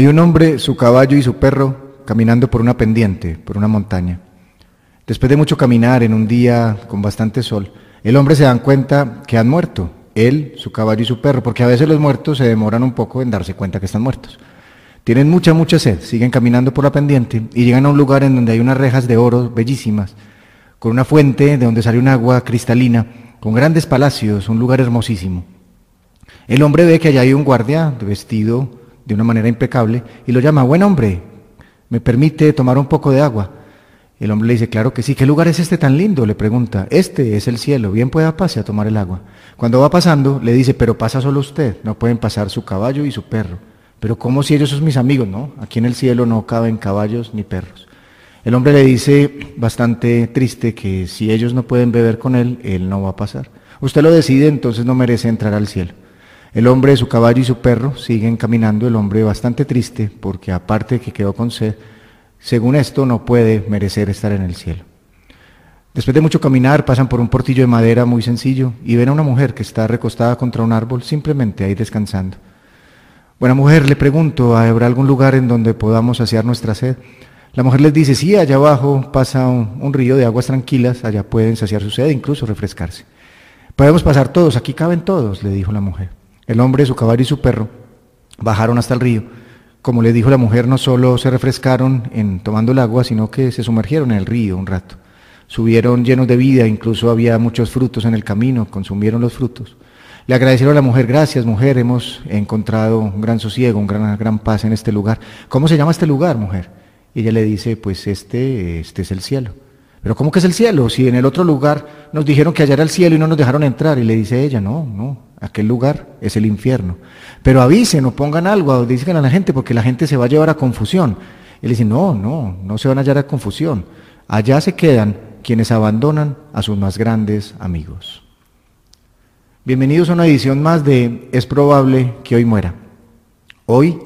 Hay un hombre, su caballo y su perro caminando por una pendiente, por una montaña. Después de mucho caminar en un día con bastante sol, el hombre se dan cuenta que han muerto, él, su caballo y su perro, porque a veces los muertos se demoran un poco en darse cuenta que están muertos. Tienen mucha, mucha sed, siguen caminando por la pendiente y llegan a un lugar en donde hay unas rejas de oro bellísimas, con una fuente de donde sale un agua cristalina, con grandes palacios, un lugar hermosísimo. El hombre ve que allá hay un guardia vestido de una manera impecable y lo llama, buen hombre, ¿me permite tomar un poco de agua? El hombre le dice, claro que sí, ¿qué lugar es este tan lindo? Le pregunta, este es el cielo, bien pueda pase a tomar el agua. Cuando va pasando, le dice, pero pasa solo usted, no pueden pasar su caballo y su perro. Pero ¿cómo si ellos son mis amigos? No, aquí en el cielo no caben caballos ni perros. El hombre le dice, bastante triste, que si ellos no pueden beber con él, él no va a pasar. Usted lo decide, entonces no merece entrar al cielo. El hombre, su caballo y su perro siguen caminando, el hombre bastante triste, porque aparte de que quedó con sed, según esto, no puede merecer estar en el cielo. Después de mucho caminar, pasan por un portillo de madera muy sencillo y ven a una mujer que está recostada contra un árbol, simplemente ahí descansando. Buena mujer, le pregunto, ¿habrá algún lugar en donde podamos saciar nuestra sed? La mujer les dice, sí, allá abajo pasa un, río de aguas tranquilas, allá pueden saciar su sed, incluso refrescarse. Podemos pasar todos, aquí caben todos, le dijo la mujer. El hombre, su caballo y su perro bajaron hasta el río como le dijo la mujer, no solo se refrescaron en tomando el agua, sino que se sumergieron en el río un rato. Subieron llenos de vida, incluso había muchos frutos en el camino, consumieron los frutos. Le agradecieron a la mujer, gracias mujer, hemos encontrado un gran sosiego, un gran, gran paz en este lugar. ¿Cómo se llama este lugar, mujer? Y ella le dice, pues este, este es el cielo. Pero ¿cómo que es el cielo? Si en el otro lugar nos dijeron que allá era el cielo y no nos dejaron entrar. Y le dice ella, no, no, aquel lugar es el infierno. Pero avisen o pongan algo, dicen a la gente, porque la gente se va a llevar a confusión. Y le dice, no, no, no se van a llevar a confusión. Allá se quedan quienes abandonan a sus más grandes amigos. Bienvenidos a una edición más de Es probable que hoy muera. Hoy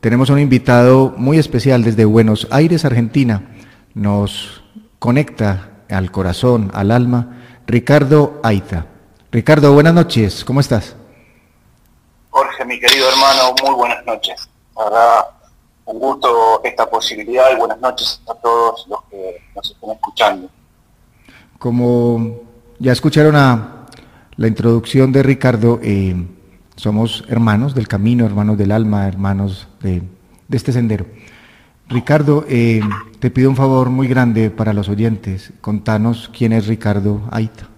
tenemos un invitado muy especial desde Buenos Aires, Argentina. Nos conecta al corazón, al alma, Ricardo Aita. Ricardo, buenas noches, ¿cómo estás? Jorge, mi querido hermano, muy buenas noches. La un gusto esta posibilidad y buenas noches a todos los que nos estén escuchando. Como ya escucharon a la introducción de Ricardo, eh, somos hermanos del camino, hermanos del alma, hermanos de, de este sendero. Ricardo, eh, te pido un favor muy grande para los oyentes. Contanos quién es Ricardo Aita.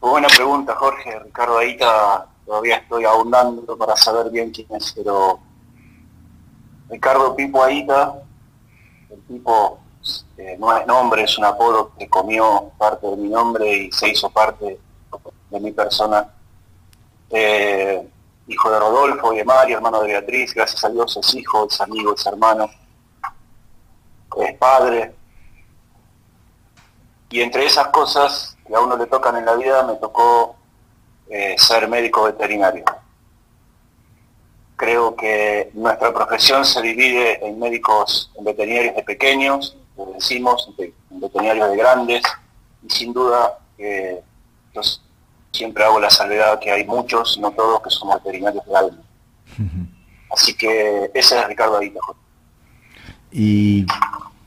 Buena pregunta, Jorge. Ricardo Aita, todavía estoy ahondando para saber bien quién es, pero Ricardo Pipo Aita, el tipo eh, no es nombre, es un apodo que comió parte de mi nombre y se hizo parte de mi persona. Eh, hijo de Rodolfo y de Mario, hermano de Beatriz, gracias a Dios es hijo, es amigo, es hermano, es padre. Y entre esas cosas que a uno le tocan en la vida, me tocó eh, ser médico veterinario. Creo que nuestra profesión se divide en médicos, en veterinarios de pequeños, lo decimos, en veterinarios de grandes, y sin duda eh, los siempre hago la salvedad que hay muchos, no todos, que somos veterinarios de alma. Así que ese es Ricardo Aita. Y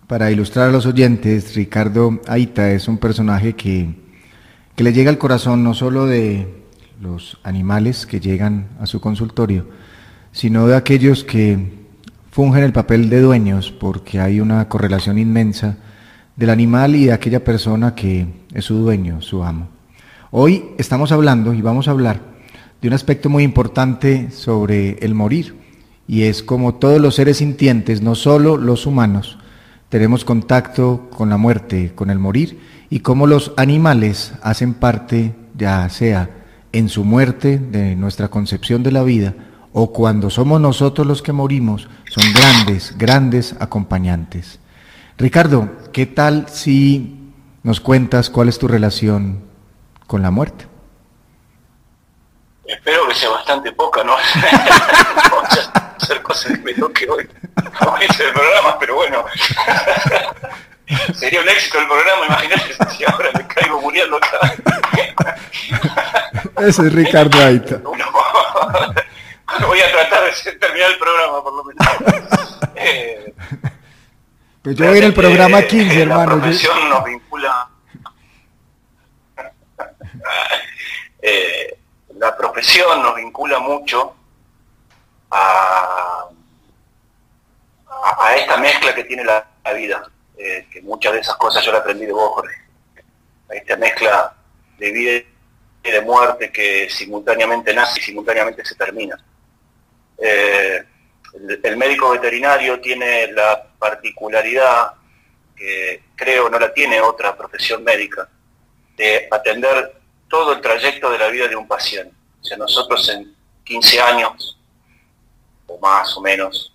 para ilustrar a los oyentes, Ricardo Aita es un personaje que, que le llega al corazón no solo de los animales que llegan a su consultorio, sino de aquellos que fungen el papel de dueños, porque hay una correlación inmensa del animal y de aquella persona que es su dueño, su amo. Hoy estamos hablando y vamos a hablar de un aspecto muy importante sobre el morir y es como todos los seres sintientes, no solo los humanos, tenemos contacto con la muerte, con el morir y cómo los animales hacen parte, ya sea en su muerte, de nuestra concepción de la vida, o cuando somos nosotros los que morimos, son grandes, grandes acompañantes. Ricardo, ¿qué tal si nos cuentas cuál es tu relación con la muerte. Espero que sea bastante poca, ¿no? hacer cosas que me toque hoy. No es el programa, pero bueno. Sería un éxito el programa, imagínate si ahora me caigo muriendo acá. Ese es Ricardo Aita. voy a tratar terminar el programa, por lo menos. eh, pues yo voy en el programa 15, hermano. La profesión nos vincula... Eh, la profesión nos vincula mucho a, a, esta mezcla que tiene la, vida, eh, que muchas de esas cosas yo la aprendí de vos, Jorge. A esta mezcla de vida y de muerte que simultáneamente nace y simultáneamente se termina. Eh, el, médico veterinario tiene la particularidad, que creo no la tiene otra profesión médica, de atender todo el trayecto de la vida de un paciente. O sea, nosotros en 15 años, o más o menos,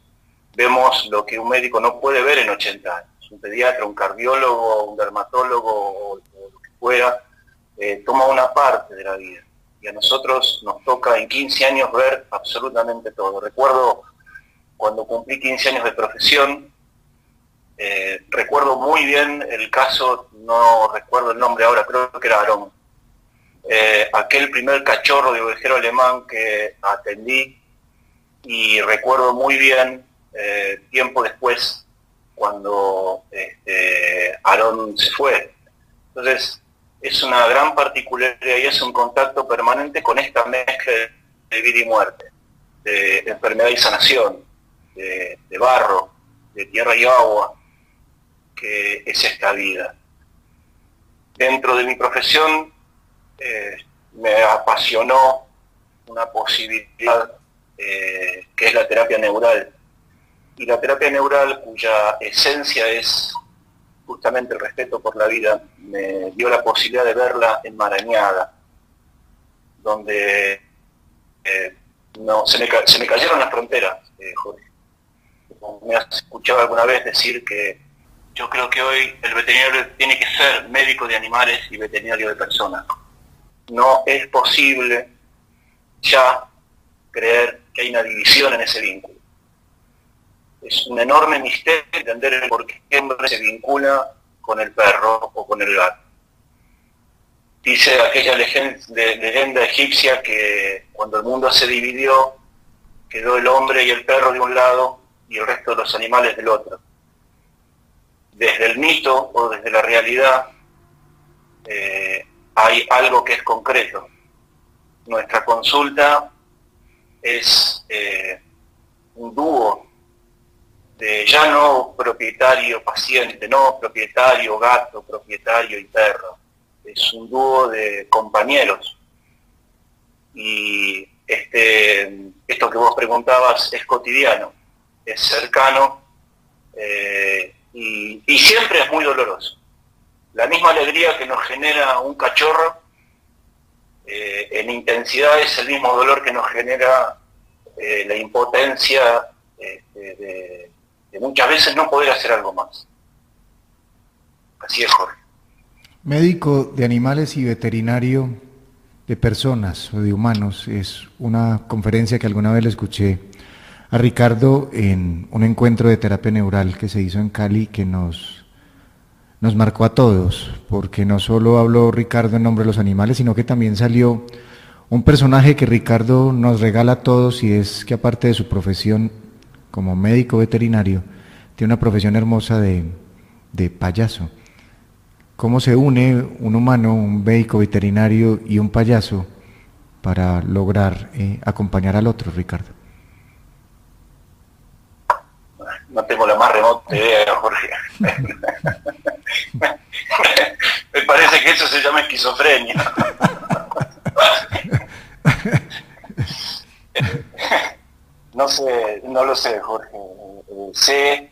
vemos lo que un médico no puede ver en 80 años. Un pediatra, un cardiólogo, un dermatólogo o, lo que fuera, eh, toma una parte de la vida. Y a nosotros nos toca en 15 años ver absolutamente todo. Recuerdo cuando cumplí 15 años de profesión, eh, recuerdo muy bien el caso, no recuerdo el nombre ahora, creo que era Aarón. Eh, aquel primer cachorro de ovejero alemán que atendí y recuerdo muy bien eh, tiempo después cuando este, Aarón se fue. Entonces, es una gran particularidad y es un contacto permanente con esta mezcla de vida y muerte, de enfermedad y sanación, de, barro, de tierra y agua, que es esta vida. Dentro de mi profesión eh, me apasionó una posibilidad eh, que es la terapia neural. Y la terapia neural, cuya esencia es justamente el respeto por la vida, me dio la posibilidad de verla enmarañada, donde eh, no, se, me, se, me, cayeron las fronteras, Jorge me has escuchado alguna vez decir que yo creo que hoy el veterinario tiene que ser médico de animales y veterinario de personas. No es posible ya creer que hay una división en ese vínculo. Es un enorme misterio entender por qué hombre se vincula con el perro o con el gato. Dice aquella leyenda egipcia que cuando el mundo se dividió, quedó el hombre y el perro de un lado y el resto de los animales del otro. Desde el mito o desde la realidad eh, hay algo que es concreto. Nuestra consulta es eh, un dúo de ya no propietario-paciente, no propietario gato, propietario y perro. Es un dúo de compañeros. Y este, esto que vos preguntabas es cotidiano es cercano eh, y, siempre es muy doloroso. La misma alegría que nos genera un cachorro, eh, en intensidad es el mismo dolor que nos genera eh, la impotencia este, de, muchas veces no poder hacer algo más. Así es, Jorge. Médico de animales y veterinario de personas o de humanos es una conferencia que alguna vez le escuché a Ricardo en un encuentro de terapia neural que se hizo en Cali que nos, nos marcó a todos, porque no solo habló Ricardo en nombre de los animales, sino que también salió un personaje que Ricardo nos regala a todos y es que aparte de su profesión como médico veterinario, tiene una profesión hermosa de, de payaso. ¿Cómo se une un humano, un médico veterinario y un payaso para lograr eh, acompañar al otro, Ricardo? no tengo la más remota idea, Jorge. Me parece que eso se llama esquizofrenia. no sé, no lo sé, Jorge. sé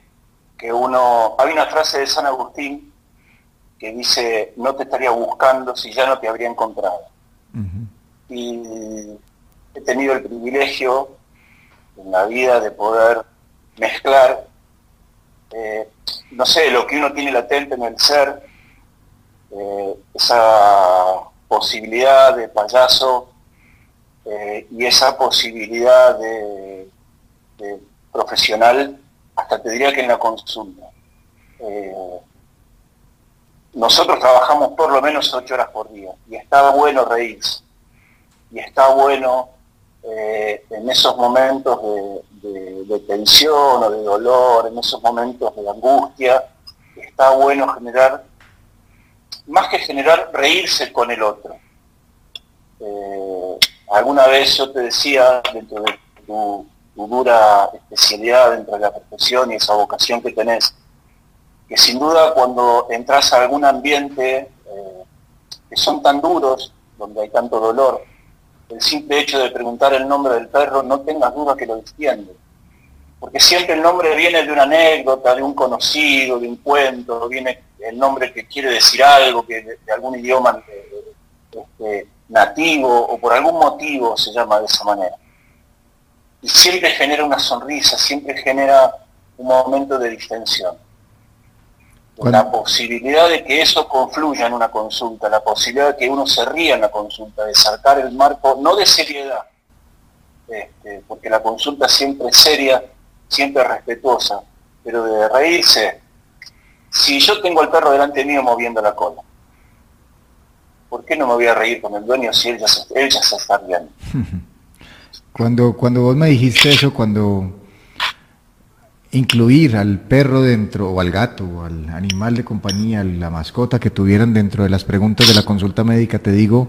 que uno... Hay una frase de San Agustín que dice, no te estaría buscando si ya no te habría encontrado. Y he tenido el privilegio en la vida de poder mezclar eh, no sé, lo que uno tiene latente en el ser, eh, esa posibilidad de payaso eh, y esa posibilidad de, profesional, hasta te diría que en la consulta. nosotros trabajamos por lo menos ocho horas por día y está bueno reírse y está bueno en esos momentos de, tensión o de dolor, en esos momentos de angustia, está bueno generar, más que generar, reírse con el otro. Eh, alguna vez yo te decía, dentro de tu, dura especialidad dentro de la profesión y esa vocación que tenés, que sin duda cuando entras a algún ambiente eh, que son tan duros, donde hay tanto dolor, el simple hecho de preguntar el nombre del perro, no tengas duda que lo extiende. Porque siempre el nombre viene de una anécdota, de un conocido, de un cuento, viene el nombre que quiere decir algo, que de, algún idioma eh, este, nativo o por algún motivo se llama de esa manera. Y siempre genera una sonrisa, siempre genera un momento de distensión la posibilidad de que eso confluya en una consulta, la posibilidad de que uno se ría en la consulta, de saltar el marco, no de seriedad, este, porque la consulta siempre es seria, siempre es respetuosa, pero de reírse. Si yo tengo al perro delante mío moviendo la cola, ¿por qué no me voy a reír con el dueño si él ya se, él ya se está riendo? Cuando, cuando vos me dijiste eso, cuando incluir al perro dentro, o al gato, o al animal de compañía, la mascota que tuvieran dentro de las preguntas de la consulta médica, te digo,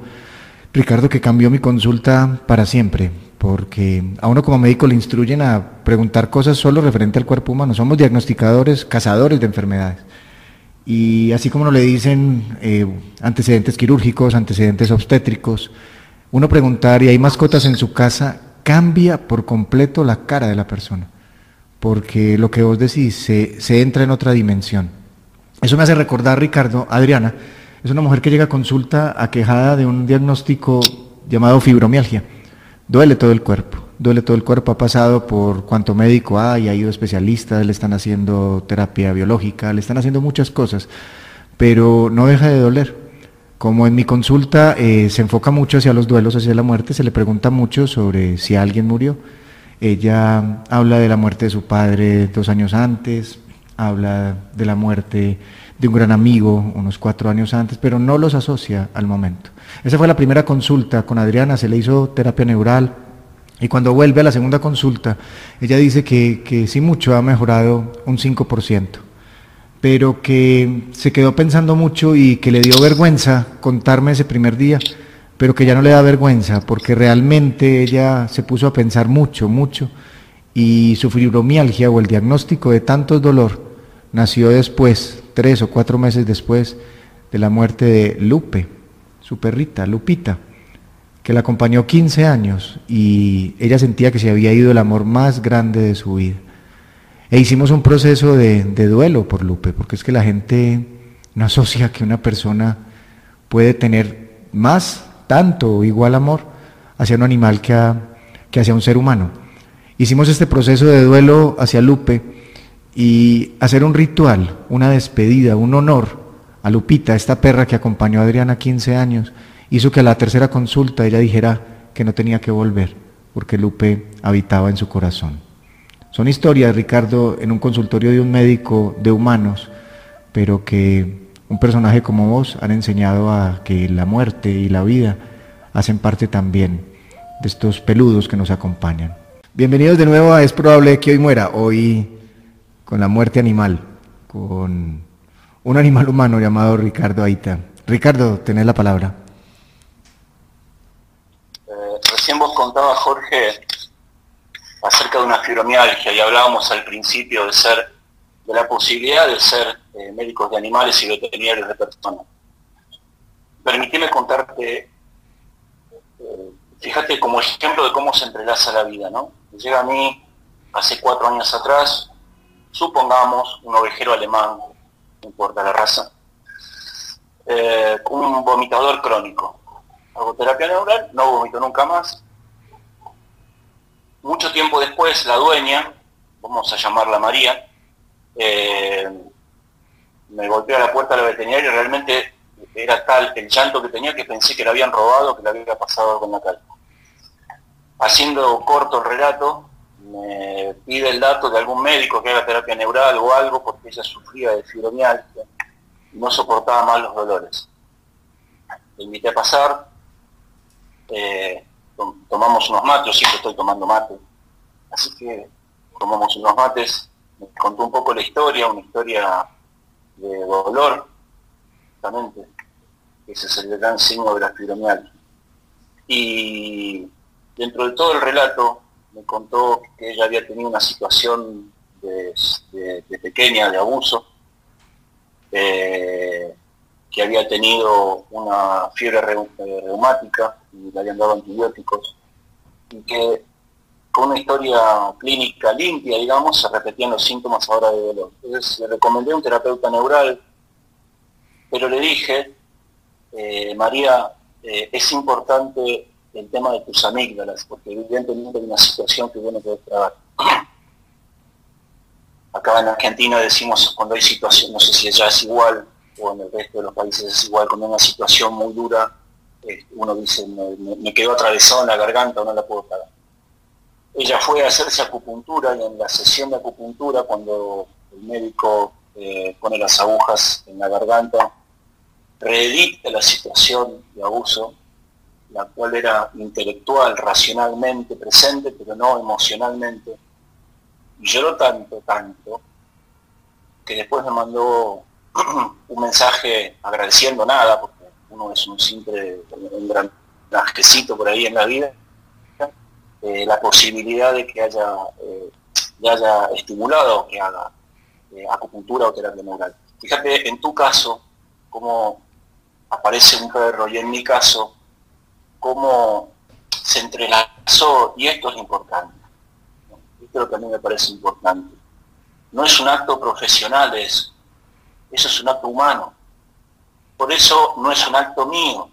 Ricardo, que cambió mi consulta para siempre, porque a uno como médico le instruyen a preguntar cosas solo referente al cuerpo humano. Somos diagnosticadores, cazadores de enfermedades. Y así como nos le dicen eh, antecedentes quirúrgicos, antecedentes obstétricos, uno preguntar y hay mascotas en su casa, cambia por completo la cara de la persona porque lo que vos decís se, entra en otra dimensión. Eso me hace recordar, Ricardo, Adriana, es una mujer que llega a consulta aquejada de un diagnóstico llamado fibromialgia. Duele todo el cuerpo, duele todo el cuerpo, ha pasado por cuanto médico hay, ha ido especialistas, le están haciendo terapia biológica, le están haciendo muchas cosas, pero no deja de doler. Como en mi consulta eh, se enfoca mucho hacia los duelos, hacia la muerte, se le pregunta mucho sobre si alguien murió ella habla de la muerte de su padre dos años antes, habla de la muerte de un gran amigo unos cuatro años antes, pero no los asocia al momento. Esa fue la primera consulta con Adriana, se le hizo terapia neural y cuando vuelve a la segunda consulta, ella dice que, que sí mucho ha mejorado un 5%, pero que se quedó pensando mucho y que le dio vergüenza contarme ese primer día pero que ya no le da vergüenza, porque realmente ella se puso a pensar mucho, mucho, y su fibromialgia o el diagnóstico de tanto dolor nació después, tres o cuatro meses después de la muerte de Lupe, su perrita, Lupita, que la acompañó 15 años y ella sentía que se había ido el amor más grande de su vida. E hicimos un proceso de, de duelo por Lupe, porque es que la gente no asocia que una persona puede tener más tanto o igual amor hacia un animal que, que hacia un ser humano. Hicimos este proceso de duelo hacia Lupe y hacer un ritual, una despedida, un honor a Lupita, esta perra que acompañó a Adriana 15 años, hizo que a la tercera consulta ella dijera que no tenía que volver, porque Lupe habitaba en su corazón. Son historias, Ricardo, en un consultorio de un médico de humanos, pero que un personaje como vos han enseñado a que la muerte y la vida hacen parte también de estos peludos que nos acompañan. Bienvenidos de nuevo a Es probable que hoy muera, hoy con la muerte animal, con un animal humano llamado Ricardo Aita. Ricardo, tenés la palabra. Eh, recién vos contabas, Jorge, acerca de una fibromialgia y hablábamos al principio de ser, de la posibilidad de ser eh, médicos de animales y veterinarios de personas. Permitime contarte, eh, fíjate como ejemplo de cómo se entrelaza la vida, ¿no? Llega a mí hace cuatro años atrás, supongamos un ovejero alemán, no importa la raza, eh, un vomitador crónico. Hago terapia neural, no vomito nunca más. Mucho tiempo después, la dueña, vamos a llamarla María, me golpeó a la puerta de la veterinaria y realmente era tal el llanto que tenía que pensé que le habían robado, que le había pasado con la calma. Haciendo corto el relato, me pide el dato de algún médico que haga terapia neural o algo porque ella sufría de fibromialgia no soportaba más los dolores. Le invité a pasar, eh, tomamos unos mates, yo siempre estoy tomando mate, así que tomamos unos mates, me contó un poco la historia, una historia de dolor, justamente, ese es el gran signo de la fibromialgia. Y dentro de todo el relato me contó que ella había tenido una situación de, pequeña de abuso, eh, que había tenido una fiebre eh, reumática y le habían dado antibióticos, y que con una historia clínica limpia, digamos, se repetían los síntomas ahora de dolor. Entonces le recomendé un terapeuta neural, pero le dije, eh, María, es importante el tema de tus amígdalas, porque evidentemente hay una situación que bueno puede trabajar. Acá en Argentina decimos cuando hay situación, no sé si ya es igual o en el resto de los países es igual, cuando hay una situación muy dura, eh, uno dice, me, quedo atravesado en la garganta no la puedo pagar. Ella fue a hacerse acupuntura y en la sesión de acupuntura, cuando el médico eh, pone las agujas en la garganta, reedita la situación de abuso la cual era intelectual, racionalmente presente, pero no emocionalmente. Lloró tanto, tanto, que después me mandó un mensaje agradeciendo nada, porque uno es un simple, un gran asquecito por ahí en la vida, eh, la posibilidad de que haya, eh, haya estimulado que haga eh, acupuntura o terapia neural. Fíjate, en tu caso, cómo aparece un perro y en mi caso, cómo se entrelazó, y esto es importante, esto que a mí me parece importante, no es un acto profesional eso, eso es un acto humano, por eso no es un acto mío,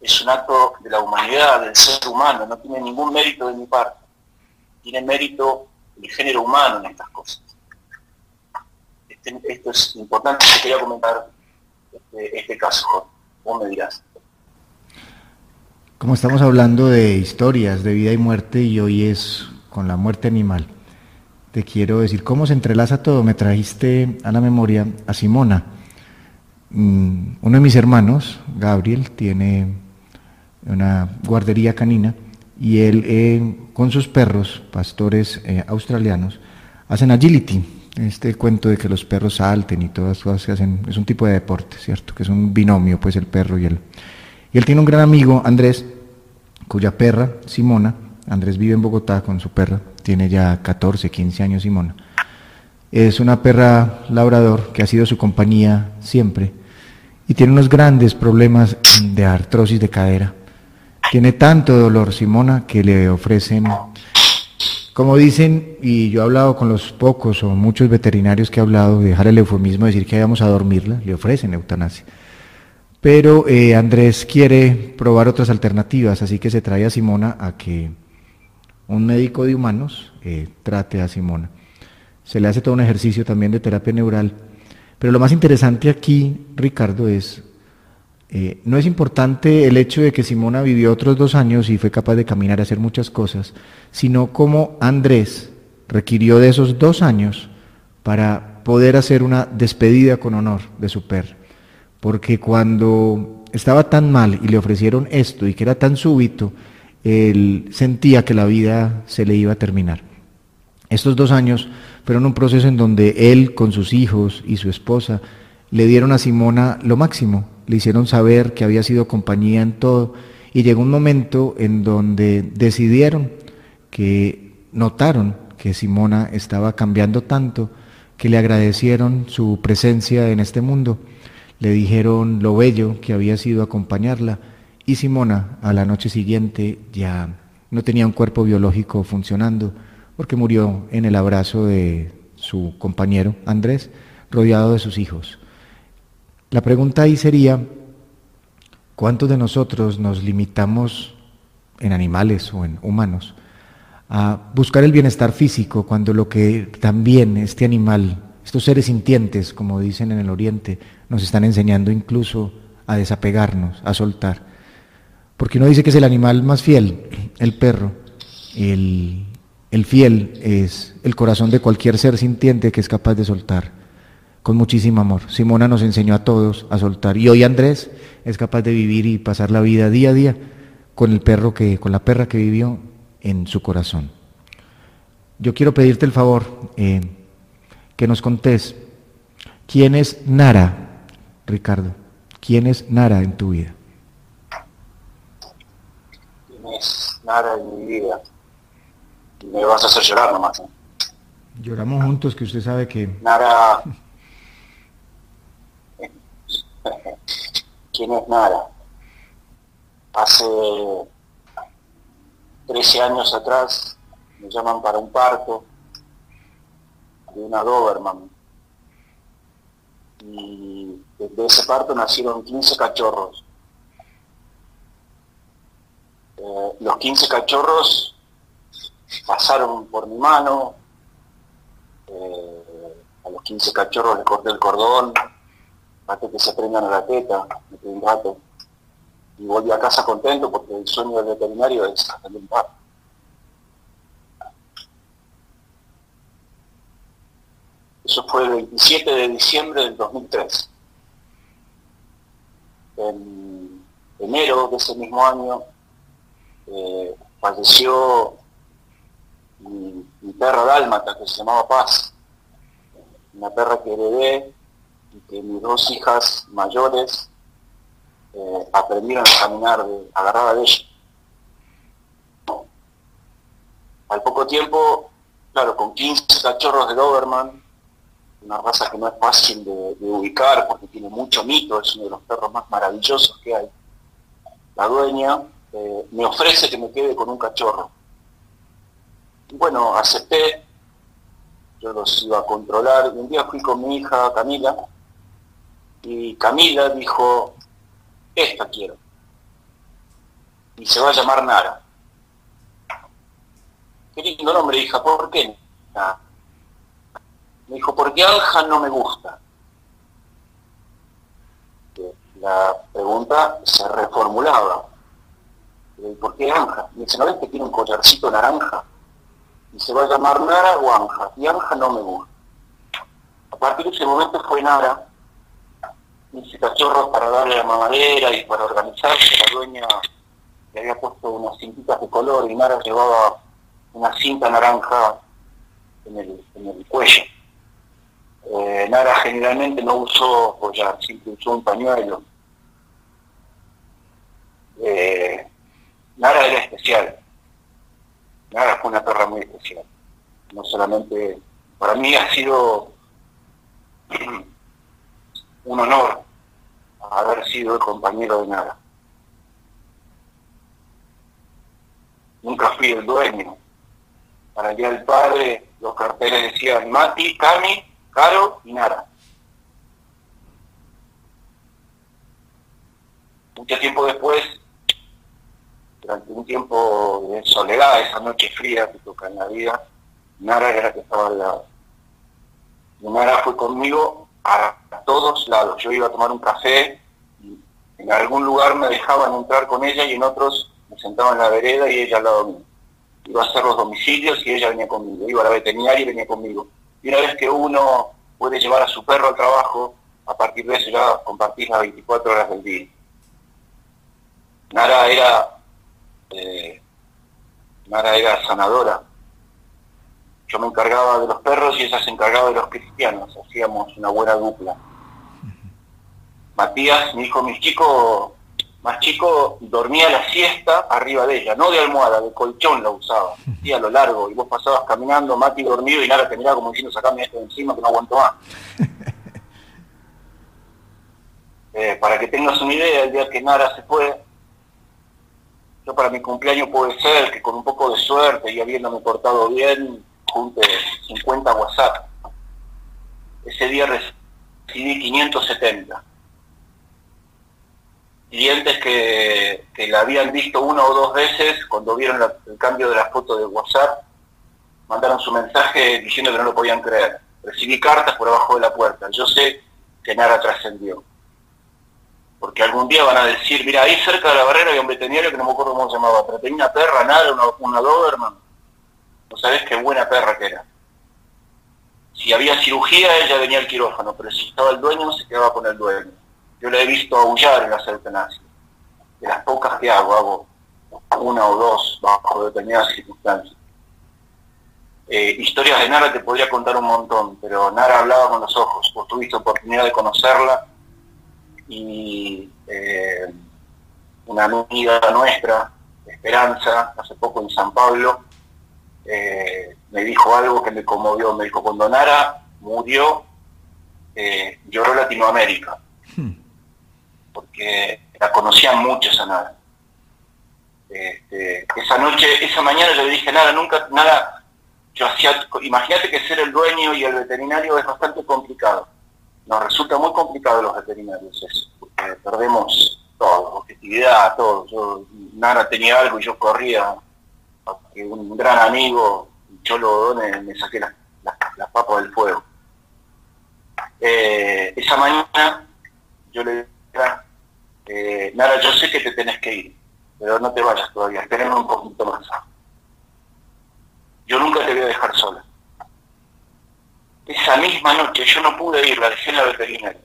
es un acto de la humanidad, del ser humano, no tiene ningún mérito de mi parte, tiene mérito el género humano en estas cosas. Este, esto es importante, te quería comentar este, este caso, Jorge. Vos me dirás. Como estamos hablando de historias de vida y muerte y hoy es con la muerte animal, te quiero decir cómo se entrelaza todo. Me trajiste a la memoria a Simona. Mm, uno de mis hermanos, Gabriel, tiene una guardería canina y él eh, con sus perros, pastores eh, australianos, hacen agility. Este cuento de que los perros salten y todas cosas se hacen, es un tipo de deporte, ¿cierto? Que es un binomio, pues el perro y el, y él tiene un gran amigo, Andrés, cuya perra, Simona, Andrés vive en Bogotá con su perra, tiene ya 14, 15 años Simona. Es una perra labrador que ha sido su compañía siempre y tiene unos grandes problemas de artrosis de cadera. Tiene tanto dolor Simona que le ofrecen, como dicen, y yo he hablado con los pocos o muchos veterinarios que he hablado, dejar el eufemismo, decir que vayamos a dormirla, le ofrecen eutanasia. Pero eh, Andrés quiere probar otras alternativas, así que se trae a Simona a que un médico de humanos eh, trate a Simona. Se le hace todo un ejercicio también de terapia neural. Pero lo más interesante aquí, Ricardo, es, eh, no es importante el hecho de que Simona vivió otros dos años y fue capaz de caminar y hacer muchas cosas, sino cómo Andrés requirió de esos dos años para poder hacer una despedida con honor de su perro porque cuando estaba tan mal y le ofrecieron esto y que era tan súbito, él sentía que la vida se le iba a terminar. Estos dos años fueron un proceso en donde él con sus hijos y su esposa le dieron a Simona lo máximo, le hicieron saber que había sido compañía en todo y llegó un momento en donde decidieron que notaron que Simona estaba cambiando tanto que le agradecieron su presencia en este mundo le dijeron lo bello que había sido acompañarla y Simona a la noche siguiente ya no tenía un cuerpo biológico funcionando porque murió en el abrazo de su compañero Andrés, rodeado de sus hijos. La pregunta ahí sería, ¿cuántos de nosotros nos limitamos en animales o en humanos a buscar el bienestar físico cuando lo que también este animal estos seres sintientes, como dicen en el Oriente, nos están enseñando incluso a desapegarnos, a soltar. Porque uno dice que es el animal más fiel, el perro. El, el fiel es el corazón de cualquier ser sintiente que es capaz de soltar con muchísimo amor. Simona nos enseñó a todos a soltar. Y hoy Andrés es capaz de vivir y pasar la vida día a día con el perro que, con la perra que vivió en su corazón. Yo quiero pedirte el favor eh, que nos contés quién es Nara, Ricardo. ¿Quién es Nara en tu vida? ¿Quién es Nara en mi vida? Me vas a hacer llorar nomás. Lloramos juntos, que usted sabe que... Nara... ¿Quién es Nara? Hace 13 años atrás me llaman para un parto de una Doberman. Y desde ese parto nacieron 15 cachorros. Eh, los 15 cachorros pasaron por mi mano, eh, a los 15 cachorros le corté el cordón, hasta que se prendan a la teta, me quedé un rato. Y volví a casa contento porque el sueño del veterinario es atender un parto. Eso fue el 27 de diciembre del 2003. En enero de ese mismo año eh, falleció mi, perra dálmata que se llamaba Paz, una perra que heredé que mis dos hijas mayores eh, aprendieron a caminar de, agarrada de ella. Al poco tiempo, claro, con 15 cachorros de Doberman, una raza que no es fácil de, ubicar porque tiene mucho mito, es uno de los perros más maravillosos que hay. La dueña eh, me ofrece que me quede con un cachorro. bueno, acepté, yo los iba a controlar. Un día fui con mi hija Camila y Camila dijo, esta quiero. Y se va a llamar Nara. Qué lindo nombre, hija, ¿por qué? Me dijo, porque Anja no me gusta. La pregunta se reformulaba. ¿Por qué Anja? Me dice, ¿no ves que tiene un collarcito naranja? Y se va a llamar Nara o Anja. Y Anja no me gusta. A partir de ese momento fue Nara. Hice cachorros para darle la mamadera y para organizarse. La dueña le había puesto unas cintitas de color y Nara llevaba una cinta naranja en el, cuello. Eh, Nara generalmente no usó collar, siempre usó un pañuelo. Eh, Nara era especial. Nara fue una perra muy especial. No solamente, para mí ha sido un honor haber sido el compañero de Nara. Nunca fui el dueño. Para el Día del Padre los carteles decían Mati, Cami, Caro y Nara. Mucho tiempo después, durante un tiempo de soledad, esa noche fría que toca en la vida, Nara era la que estaba al lado. Y Nara fue conmigo a, todos lados. Yo iba a tomar un café, en algún lugar me dejaban entrar con ella y en otros me sentaba en la vereda y ella al lado mío. Iba a hacer los domicilios y ella venía conmigo. Iba a la veterinaria y venía conmigo. Y una vez que uno puede llevar a su perro al trabajo, a partir de eso ya compartir las 24 horas del día. Nara era, eh, Nara era sanadora. Yo me encargaba de los perros y ella se encargaba de los cristianos, hacíamos una buena dupla. Matías, mi hijo, mi chico, más chico dormía la siesta arriba de ella, no de almohada, de colchón la usaba, y a lo largo, y vos pasabas caminando, Mati dormido y nada te miraba como diciendo, sacame esto de encima que no aguanto más. Eh, para que tengas una idea, el día que Nara se fue, yo para mi cumpleaños puede ser que con un poco de suerte y habiéndome portado bien, junte 50 WhatsApp. Ese día recibí 570 clientes que, la habían visto una o dos veces, cuando vieron el cambio de la foto de WhatsApp, mandaron su mensaje diciendo que no lo podían creer. Recibí cartas por abajo de la puerta. Yo sé que nada trascendió. Porque algún día van a decir, mira, ahí cerca de la barrera hay un veterinario que no me acuerdo cómo se llamaba, pero tenía una perra, nada, una, una Doberman. No sabés qué buena perra que era. Si había cirugía, ella venía al quirófano, pero si estaba el dueño, se quedaba con el dueño yo le he visto aullar en las eutanasia. De las pocas que hago, hago una o dos bajo determinadas circunstancias. Eh, historias de Nara te podría contar un montón, pero Nara hablaba con los ojos, vos tuviste oportunidad de conocerla y eh, una amiga nuestra, Esperanza, hace poco en San Pablo, eh, me dijo algo que me conmovió, me dijo, cuando Nara murió, lloró Latinoamérica, hmm. porque la conocían mucho esa Nara. Este, esa noche, esa mañana yo le dije, nada, nunca, nada, yo hacía, imagínate que ser el dueño y el veterinario es bastante complicado. Nos resulta muy complicado los veterinarios eso, porque perdemos todo, objetividad, todo. Yo, Nara tenía algo y yo corría, un gran amigo, Cholo Odone, me saqué las, papas del fuego. Eh, esa mañana yo le dije, eh, Nara, yo sé que te tenés que ir, pero no te vayas todavía, esperemos un poquito más yo nunca te voy a dejar sola. Esa misma noche yo no pude ir, la dejé en la veterinaria.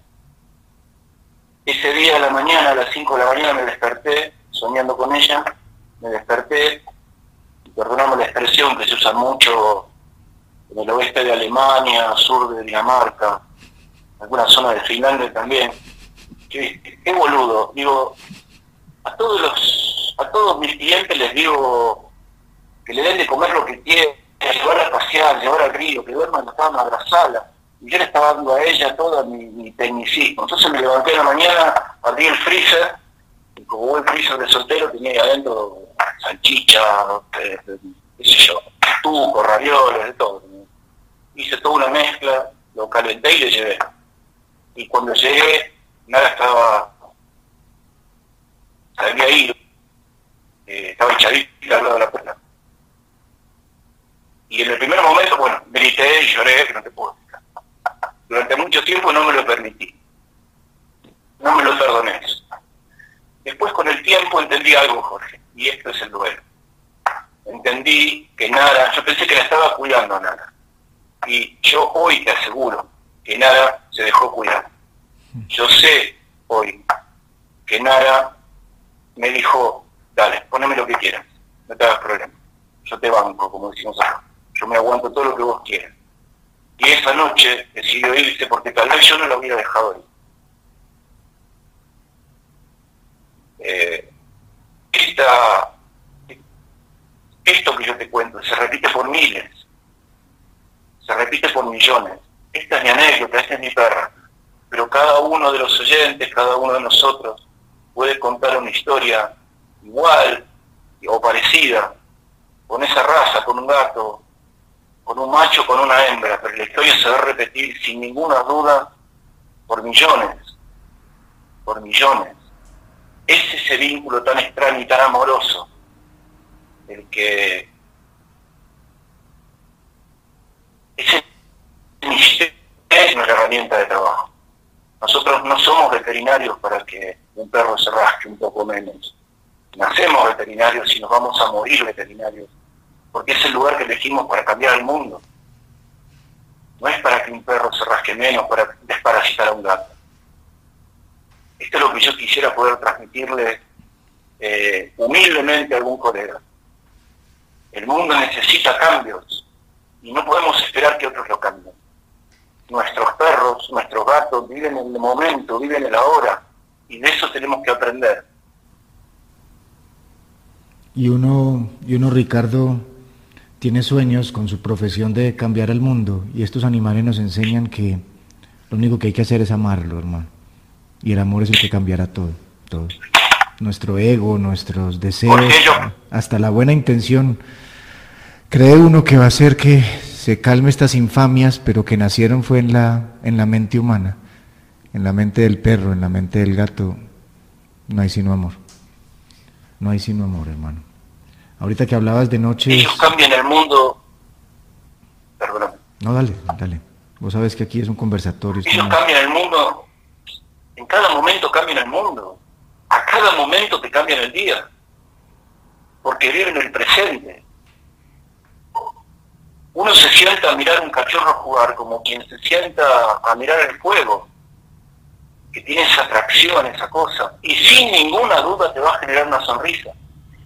Ese día a la mañana, a las 5 de la mañana, me desperté soñando con ella, me desperté, perdonamos la expresión que se usa mucho en el oeste de Alemania, sur de Dinamarca, alguna zona de Finlandia también. Qué boludo, digo, a todos los, a todos mis clientes les digo que le den de comer lo que quiere, llevar a pasear, llevar al río, que duerman en la abrazarla. Y yo le estaba dando a ella todo mi, tecnicismo. Entonces me levanté en la mañana, abrí el freezer, y como buen freezer de soltero tenía ahí adentro salchicha, eh, qué sé yo, tuco, ravioles, de todo. Hice toda una mezcla, lo calenté y le llevé. Y cuando llegué, nada estaba, había ido, eh, estaba echadita al lado de la puerta. Y en el primer momento, bueno, grité lloré, que no te puedo explicar. Durante mucho tiempo no me lo permití. No me lo perdoné. Después con el tiempo entendí algo, Jorge, y esto es el duelo. Entendí que nada, yo pensé que la estaba cuidando a Nara. Y yo hoy te aseguro que Nara se dejó cuidar. Yo sé hoy que Nara me dijo, dale, poneme lo que quieras, no te hagas problema. Yo te banco, como decimos acá yo me aguanto todo lo que vos quieras. Y esa noche decidió irse porque tal vez yo no lo hubiera dejado ir. Esto que yo te cuento se repite por miles, se repite por millones. Esta es mi anécdota, esta es mi perra. Pero cada uno de los oyentes, cada uno de nosotros puede contar una historia igual o parecida con esa raza, con un gato, con un macho, con una hembra, pero la historia se va a repetir sin ninguna duda por millones, por millones. Es ese vínculo tan extraño y tan amoroso, el que ese es nuestra herramienta de trabajo. Nosotros no somos veterinarios para que un perro se rasque un poco menos. Nacemos veterinarios y nos vamos a morir veterinarios porque es el lugar que elegimos para cambiar el mundo. No es para que un perro se rasque menos, para desparasitar a un gato. Esto es lo que yo quisiera poder transmitirle eh, humildemente a algún colega. El mundo necesita cambios y no podemos esperar que otros lo cambien. Nuestros perros, nuestros gatos viven en el momento, viven en el ahora y de eso tenemos que aprender. Y uno, y uno Ricardo, tiene sueños con su profesión de cambiar el mundo y estos animales nos enseñan que lo único que hay que hacer es amarlo, hermano. Y el amor es el que cambiará todo, todo. Nuestro ego, nuestros deseos, hasta la buena intención. Cree uno que va a hacer que se calme estas infamias, pero que nacieron fue en la, en la mente humana, en la mente del perro, en la mente del gato. No hay sino amor. No hay sino amor, hermano. Ahorita que hablabas de noche... Ellos cambian el mundo... Perdóname. No, dale, dale. Vos sabes que aquí es un conversatorio. Ellos cambian el mundo. Cada momento cambian el mundo. A cada momento te cambian el día. Porque viven el presente. Uno se sienta a mirar un cachorro jugar como quien se sienta a mirar el fuego, que tiene esa atracción, esa cosa, y sin ninguna duda te va a generar una sonrisa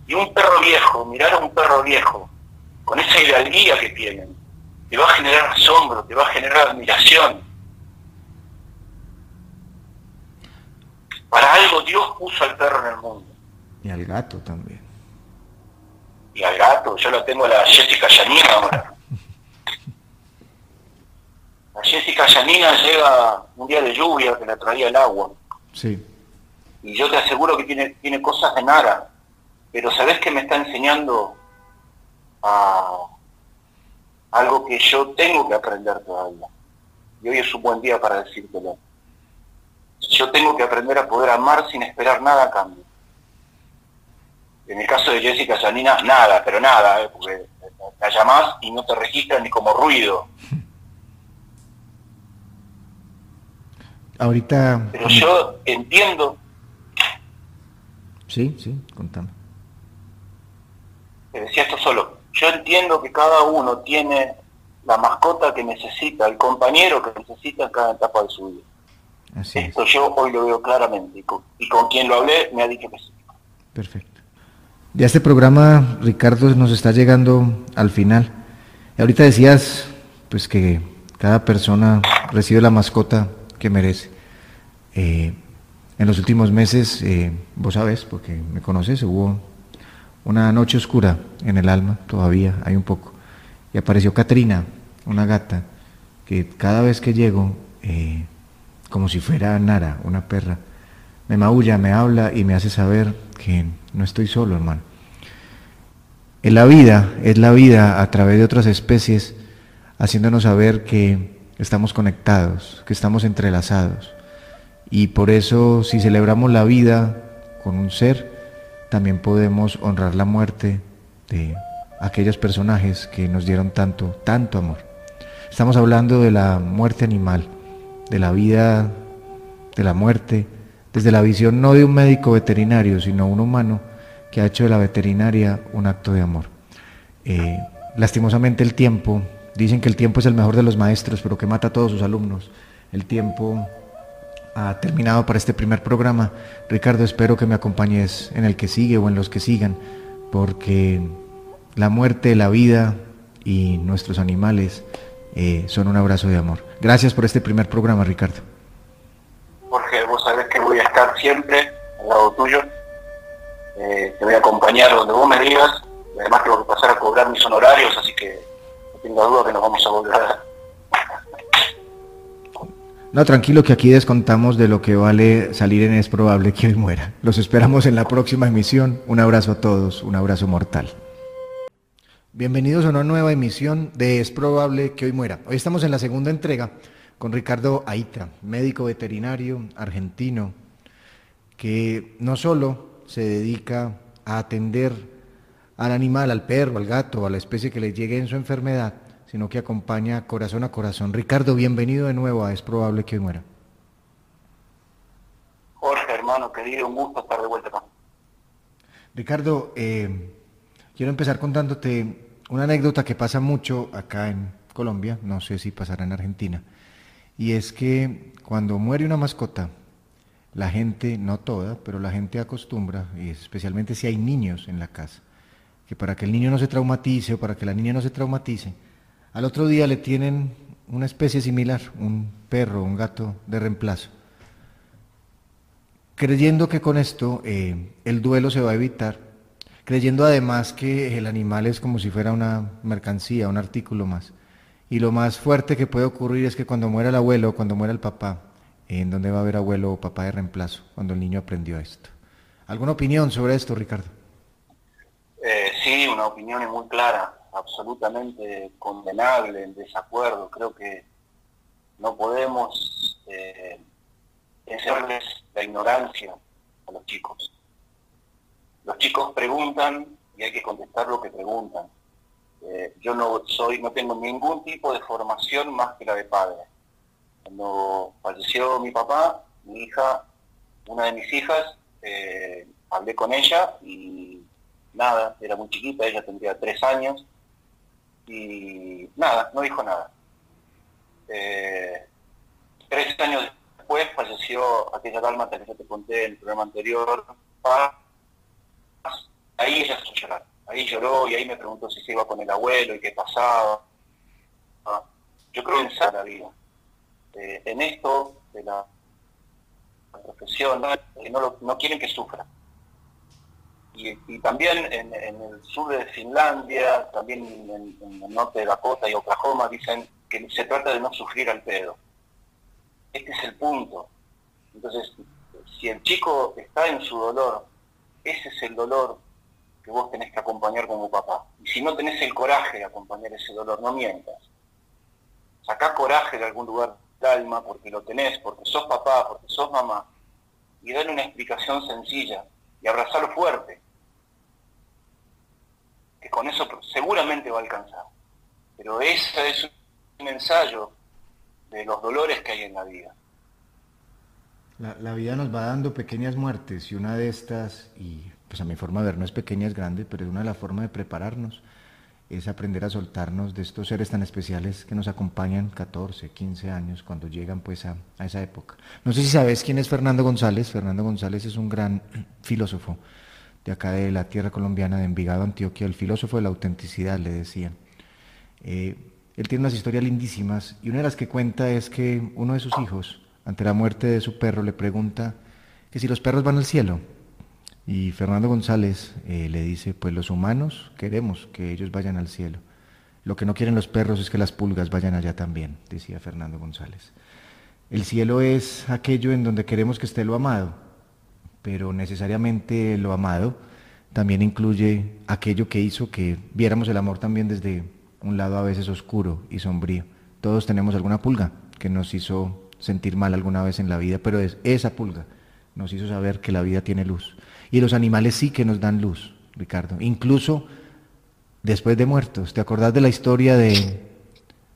Y un perro viejo, mirar a un perro viejo, con esa hidalguía que tienen, te va a generar asombro, te va a generar admiración. Para algo Dios puso al perro en el mundo. Y al gato también. Y al gato, yo lo tengo a la Jessica Yanina ahora. La Jessica Yanina llega un día de lluvia que le traía el agua. Sí. Y yo te aseguro que tiene, tiene cosas de Nara. Pero ¿sabés que me está enseñando a algo que yo tengo que aprender todavía? Y hoy es un buen día para decírtelo. Yo tengo que aprender a poder amar sin esperar nada a cambio. En el caso de Jessica Yanina, nada, pero nada, ¿eh? porque la llamás y no te registran ni como ruido. Ahorita... Pero yo entiendo... Sí, sí, contame. Te decía esto solo. Yo entiendo que cada uno tiene la mascota que necesita, el compañero que necesita en cada etapa de su vida. Así Esto yo hoy lo veo claramente y con, y con quien lo hablé me ha dicho que sí. Perfecto. Ya este programa, Ricardo, nos está llegando al final. Y ahorita decías pues que cada persona recibe la mascota que merece. Eh, en los últimos meses, eh, vos sabes, porque me conoces, hubo una noche oscura en el alma, todavía hay un poco. Y apareció Katrina, una gata, que cada vez que llego, eh, como si fuera Nara, una perra, me maulla, me habla y me hace saber que no estoy solo, hermano. En la vida es la vida a través de otras especies, haciéndonos saber que estamos conectados, que estamos entrelazados. Y por eso si celebramos la vida con un ser, también podemos honrar la muerte de aquellos personajes que nos dieron tanto, tanto amor. Estamos hablando de la muerte animal, de la vida, de la muerte, desde la visión no de un médico veterinario, sino un humano que ha hecho de la veterinaria un acto de amor. Eh, lastimosamente el tiempo, dicen que el tiempo es el mejor de los maestros, pero que mata a todos sus alumnos. El tiempo ha terminado para este primer programa. Ricardo, espero que me acompañes en el que sigue o en los que sigan, porque la muerte, la vida y nuestros animales eh, son un abrazo de amor. Gracias por este primer programa, Ricardo. Jorge, vos sabés que voy a estar siempre al lado tuyo. Eh, te voy a acompañar donde vos me digas. Además tengo que pasar a cobrar mis honorarios, así que no tengo duda que nos vamos a volver a no, tranquilo que aquí descontamos de lo que vale salir en Es probable que hoy muera. Los esperamos en la próxima emisión. Un abrazo a todos, un abrazo mortal. Bienvenidos a una nueva emisión de Es probable que hoy muera. Hoy estamos en la segunda entrega con Ricardo Aita, médico veterinario argentino, que no solo se dedica a atender al animal, al perro, al gato, a la especie que le llegue en su enfermedad, sino que acompaña corazón a corazón. Ricardo, bienvenido de nuevo a Es probable que muera. Jorge, hermano querido, un gusto estar de vuelta. Ricardo, eh, quiero empezar contándote una anécdota que pasa mucho acá en Colombia, no sé si pasará en Argentina, y es que cuando muere una mascota, la gente, no toda, pero la gente acostumbra, y especialmente si hay niños en la casa, que para que el niño no se traumatice o para que la niña no se traumatice, al otro día le tienen una especie similar, un perro, un gato de reemplazo, creyendo que con esto eh, el duelo se va a evitar, creyendo además que el animal es como si fuera una mercancía, un artículo más. Y lo más fuerte que puede ocurrir es que cuando muera el abuelo cuando muera el papá, ¿en dónde va a haber abuelo o papá de reemplazo cuando el niño aprendió esto? ¿Alguna opinión sobre esto, Ricardo? Eh, sí, una opinión muy clara absolutamente condenable, en desacuerdo. Creo que no podemos eh, enseñarles la ignorancia a los chicos. Los chicos preguntan y hay que contestar lo que preguntan. Eh, yo no soy, no tengo ningún tipo de formación más que la de padre. Cuando falleció mi papá, mi hija, una de mis hijas, eh, hablé con ella y nada, era muy chiquita, ella tendría tres años, y nada, no dijo nada. Eh, tres años después falleció aquella dálmata que yo te conté en el programa anterior. A ahí ella se llorar. Ahí lloró y ahí me preguntó si se iba con el abuelo y qué pasaba. Yo creo en la vida. Eh, en esto de la, profesión, no, no quieren que sufra. Y, también en, el sur de Finlandia, también en, el norte de Dakota y Oklahoma, dicen que se trata de no sufrir al pedo. Este es el punto. Entonces, si el chico está en su dolor, ese es el dolor que vos tenés que acompañar como papá. Y si no tenés el coraje de acompañar ese dolor, no mientas. Sacá coraje de algún lugar del alma porque lo tenés, porque sos papá, porque sos mamá, y dale una explicación sencilla y abrazalo fuerte. Que con eso seguramente va a alcanzar. Pero ese es un ensayo de los dolores que hay en la vida. La, vida nos va dando pequeñas muertes y una de estas, y pues a mi forma de ver no es pequeña, es grande, pero es una de las formas de prepararnos, es aprender a soltarnos de estos seres tan especiales que nos acompañan 14, 15 años cuando llegan pues a, a esa época. No sé si sabes quién es Fernando González. Fernando González es un gran filósofo de acá de la tierra colombiana, de Envigado, Antioquia, el filósofo de la autenticidad, le decían. Eh, él tiene unas historias lindísimas y una de las que cuenta es que uno de sus hijos, ante la muerte de su perro, le pregunta que si los perros van al cielo. Y Fernando González eh, le dice, pues los humanos queremos que ellos vayan al cielo. Lo que no quieren los perros es que las pulgas vayan allá también, decía Fernando González. El cielo es aquello en donde queremos que esté lo amado, pero necesariamente lo amado también incluye aquello que hizo que viéramos el amor también desde un lado a veces oscuro y sombrío. Todos tenemos alguna pulga que nos hizo sentir mal alguna vez en la vida, pero es esa pulga nos hizo saber que la vida tiene luz. Y los animales sí que nos dan luz, Ricardo. Incluso después de muertos. ¿Te acordás de la historia de,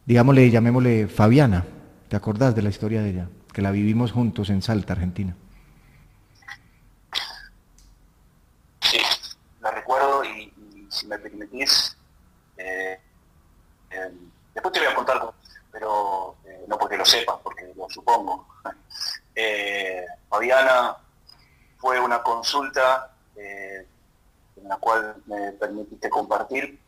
digámosle, llamémosle Fabiana? ¿Te acordás de la historia de ella? Que la vivimos juntos en Salta, Argentina. Sí, la recuerdo y, si me permitís, eh, eh, después te voy a contar, pero eh, no porque lo sepas, porque lo supongo. Fabiana fue una consulta en la cual me permitiste compartir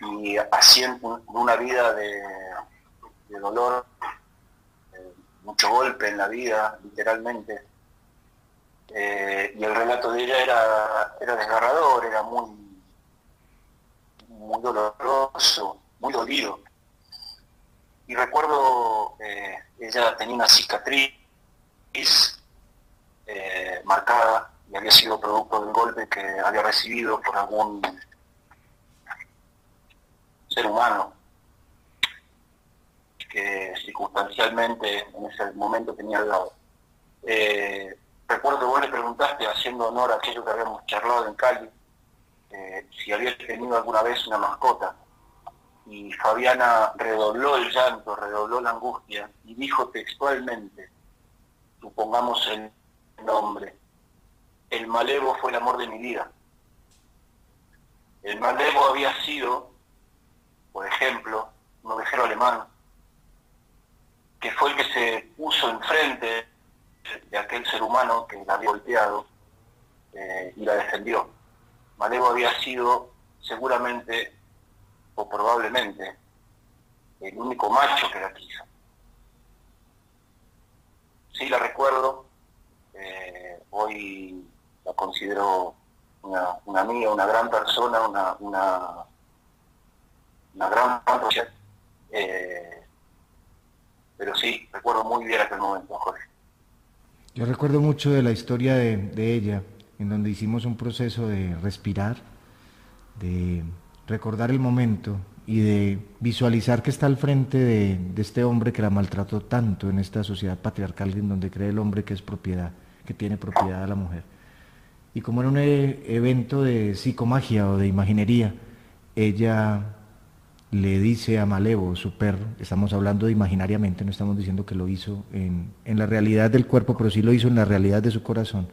y haciendo una vida de, dolor, mucho golpe en la vida, literalmente. y el relato de ella era, era desgarrador, era muy, muy doloroso, muy dolido. Y recuerdo, eh, ella tenía una cicatriz eh, marcada y había sido producto del golpe que había recibido por algún ser humano que circunstancialmente en ese momento tenía al lado. Eh, recuerdo que vos le preguntaste, haciendo honor a aquello que habíamos charlado en Cali, si había tenido alguna vez una mascota. Y Fabiana redobló el llanto, redobló la angustia y dijo textualmente, supongamos el nombre, el malevo fue el amor de mi vida. El malevo había sido, por ejemplo, un ovejero alemán, que fue el que se puso enfrente de aquel ser humano que la había golpeado eh, y la defendió. Malevo había sido seguramente o probablemente el único macho que la quiso. Sí la recuerdo, eh, hoy la considero una, una, amiga, una gran persona, una, una, gran eh, pero sí, recuerdo muy bien aquel momento, Jorge. Yo recuerdo mucho de la historia de ella, en donde hicimos un proceso de respirar, de recordar el momento y de visualizar que está al frente de, este hombre que la maltrató tanto en esta sociedad patriarcal en donde cree el hombre que es propiedad, que tiene propiedad a la mujer. Y como en un e, evento de psicomagia o de imaginería, ella le dice a Malevo, su perro, estamos hablando de imaginariamente, no estamos diciendo que lo hizo en, en la realidad del cuerpo, pero sí lo hizo en la realidad de su corazón,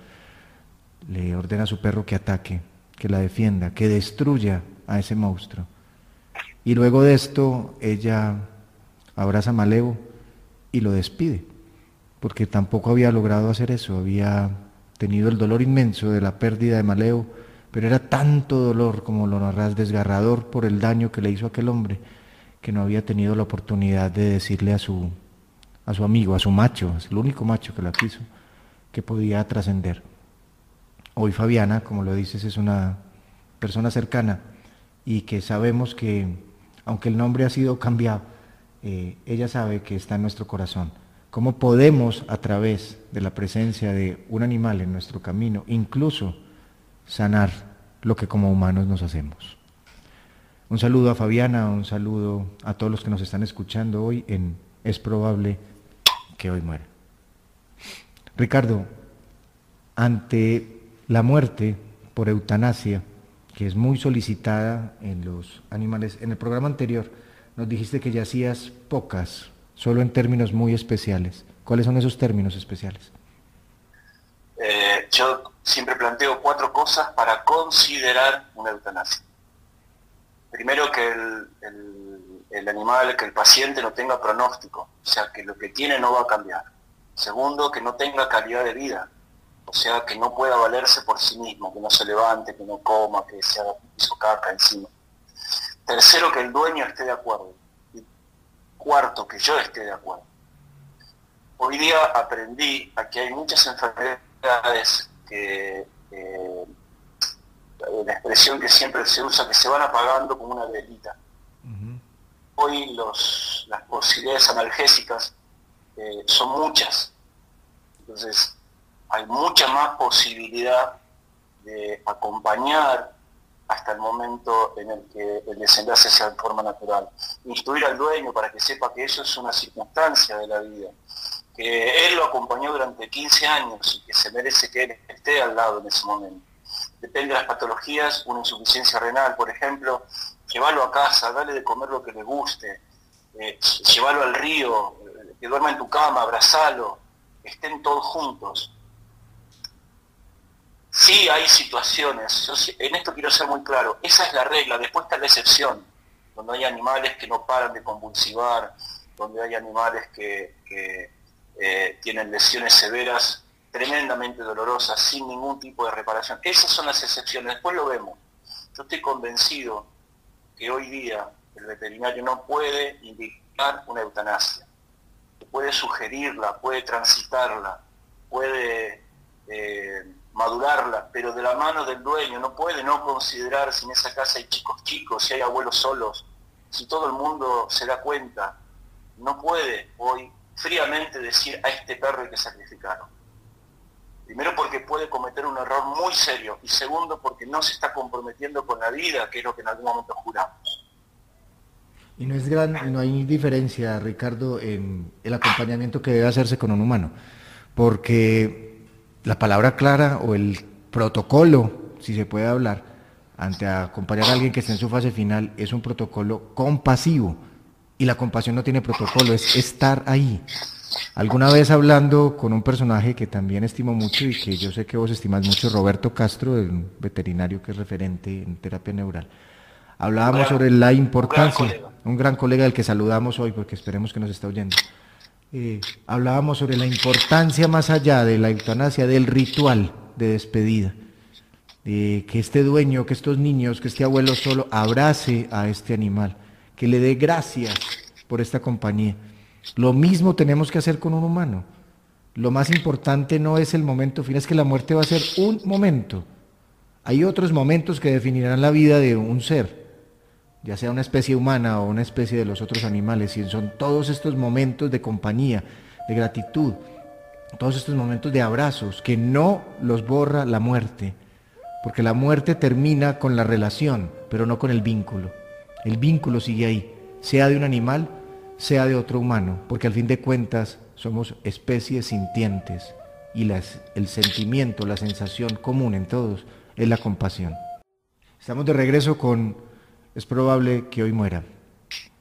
le ordena a su perro que ataque, que la defienda, que destruya a ese monstruo. Y luego de esto ella abraza a Malevo y lo despide, porque tampoco había logrado hacer eso, había tenido el dolor inmenso de la pérdida de Malevo, pero era tanto dolor, como lo narras, desgarrador por el daño que le hizo aquel hombre, que no había tenido la oportunidad de decirle a su, a su amigo, a su macho, es el único macho que la quiso, que podía trascender. Hoy Fabiana, como lo dices, es una persona cercana y que sabemos que, aunque el nombre ha sido cambiado, eh, ella sabe que está en nuestro corazón. ¿Cómo podemos, a través de la presencia de un animal en nuestro camino, incluso sanar lo que como humanos nos hacemos? Un saludo a Fabiana, un saludo a todos los que nos están escuchando hoy en Es probable que hoy muera. Ricardo, ante la muerte por eutanasia, que es muy solicitada en los animales, en el programa anterior nos dijiste que ya hacías pocas, solo en términos muy especiales. ¿Cuáles son esos términos especiales? Eh, yo siempre planteo cuatro cosas para considerar una eutanasia. Primero, que el, animal, que el paciente no tenga pronóstico, o sea, que lo que tiene no va a cambiar. Segundo, que no tenga calidad de vida, o sea, que no pueda valerse por sí mismo, que no se levante, que no coma, que se haga piso caca encima. Tercero, que el dueño esté de acuerdo. Cuarto, que yo esté de acuerdo. Hoy día aprendí a que hay muchas enfermedades que, eh, la expresión que siempre se usa, que se van apagando como una velita. Hoy los, las posibilidades analgésicas eh, son muchas. Entonces, hay mucha más posibilidad de acompañar hasta el momento en el que el desenlace sea de forma natural. Instruir al dueño para que sepa que eso es una circunstancia de la vida, que él lo acompañó durante 15 años y que se merece que él esté al lado en ese momento. Depende de las patologías, una insuficiencia renal, por ejemplo, llevarlo a casa, darle de comer lo que le guste, eh, llevarlo al río, eh, que duerma en tu cama, abrazalo, estén todos juntos Sí, hay situaciones, en esto quiero ser muy claro, esa es la regla, después está la excepción, donde hay animales que no paran de convulsivar, donde hay animales que, eh, tienen lesiones severas, tremendamente dolorosas, sin ningún tipo de reparación. Esas son las excepciones, después lo vemos. Yo estoy convencido que hoy día el veterinario no puede indicar una eutanasia, puede sugerirla, puede transitarla, puede... Eh, madurarla, pero de la mano del dueño, no puede no considerar si en esa casa hay chicos chicos, si hay abuelos solos, si todo el mundo se da cuenta, no puede hoy fríamente decir a este perro que sacrificarlo. Primero porque puede cometer un error muy serio y segundo porque no se está comprometiendo con la vida, que es lo que en algún momento juramos. Y no es gran, no hay diferencia, Ricardo, en el acompañamiento que debe hacerse con un humano, porque la palabra clara o el protocolo, si se puede hablar, ante acompañar a alguien que esté en su fase final, es un protocolo compasivo. Y la compasión no tiene protocolo, es estar ahí. Alguna vez hablando con un personaje que también estimo mucho y que yo sé que vos estimas mucho, Roberto Castro, un veterinario que es referente en terapia neural, hablábamos sobre la importancia, un gran colega del que saludamos hoy porque esperemos que nos está oyendo, eh, hablábamos sobre la importancia más allá de la eutanasia, del ritual de despedida. de que este dueño, que estos niños, que este abuelo solo abrace a este animal, que le dé gracias por esta compañía. Lo mismo tenemos que hacer con un humano. Lo más importante no es el momento final, es que la muerte va a ser un momento. Hay otros momentos que definirán la vida de un ser ya sea una especie humana o una especie de los otros animales, y son todos estos momentos de compañía, de gratitud, todos estos momentos de abrazos que no los borra la muerte, porque la muerte termina con la relación, pero no con el vínculo. El vínculo sigue ahí, sea de un animal, sea de otro humano, porque al fin de cuentas somos especies sintientes y el sentimiento, la sensación común en todos es la compasión. Estamos de regreso con es probable que hoy muera.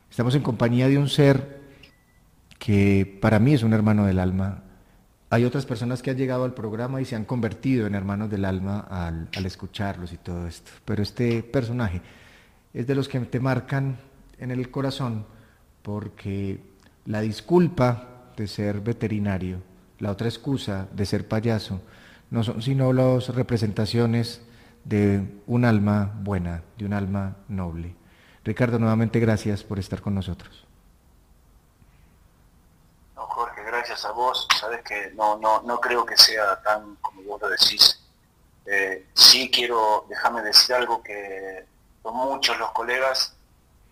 Estamos en compañía de un ser que para mí es un hermano del alma. Hay otras personas que han llegado al programa y se han convertido en hermanos del alma al, escucharlos y todo esto. Pero este personaje es de los que te marcan en el corazón porque la disculpa de ser veterinario, la otra excusa de ser payaso, no son sino las representaciones de un alma buena, de un alma noble. Ricardo, nuevamente gracias por estar con nosotros. No, Jorge, gracias a vos. Sabes que no, no, no creo que sea tan como vos lo decís. Eh, sí quiero, déjame decir algo que son muchos los colegas,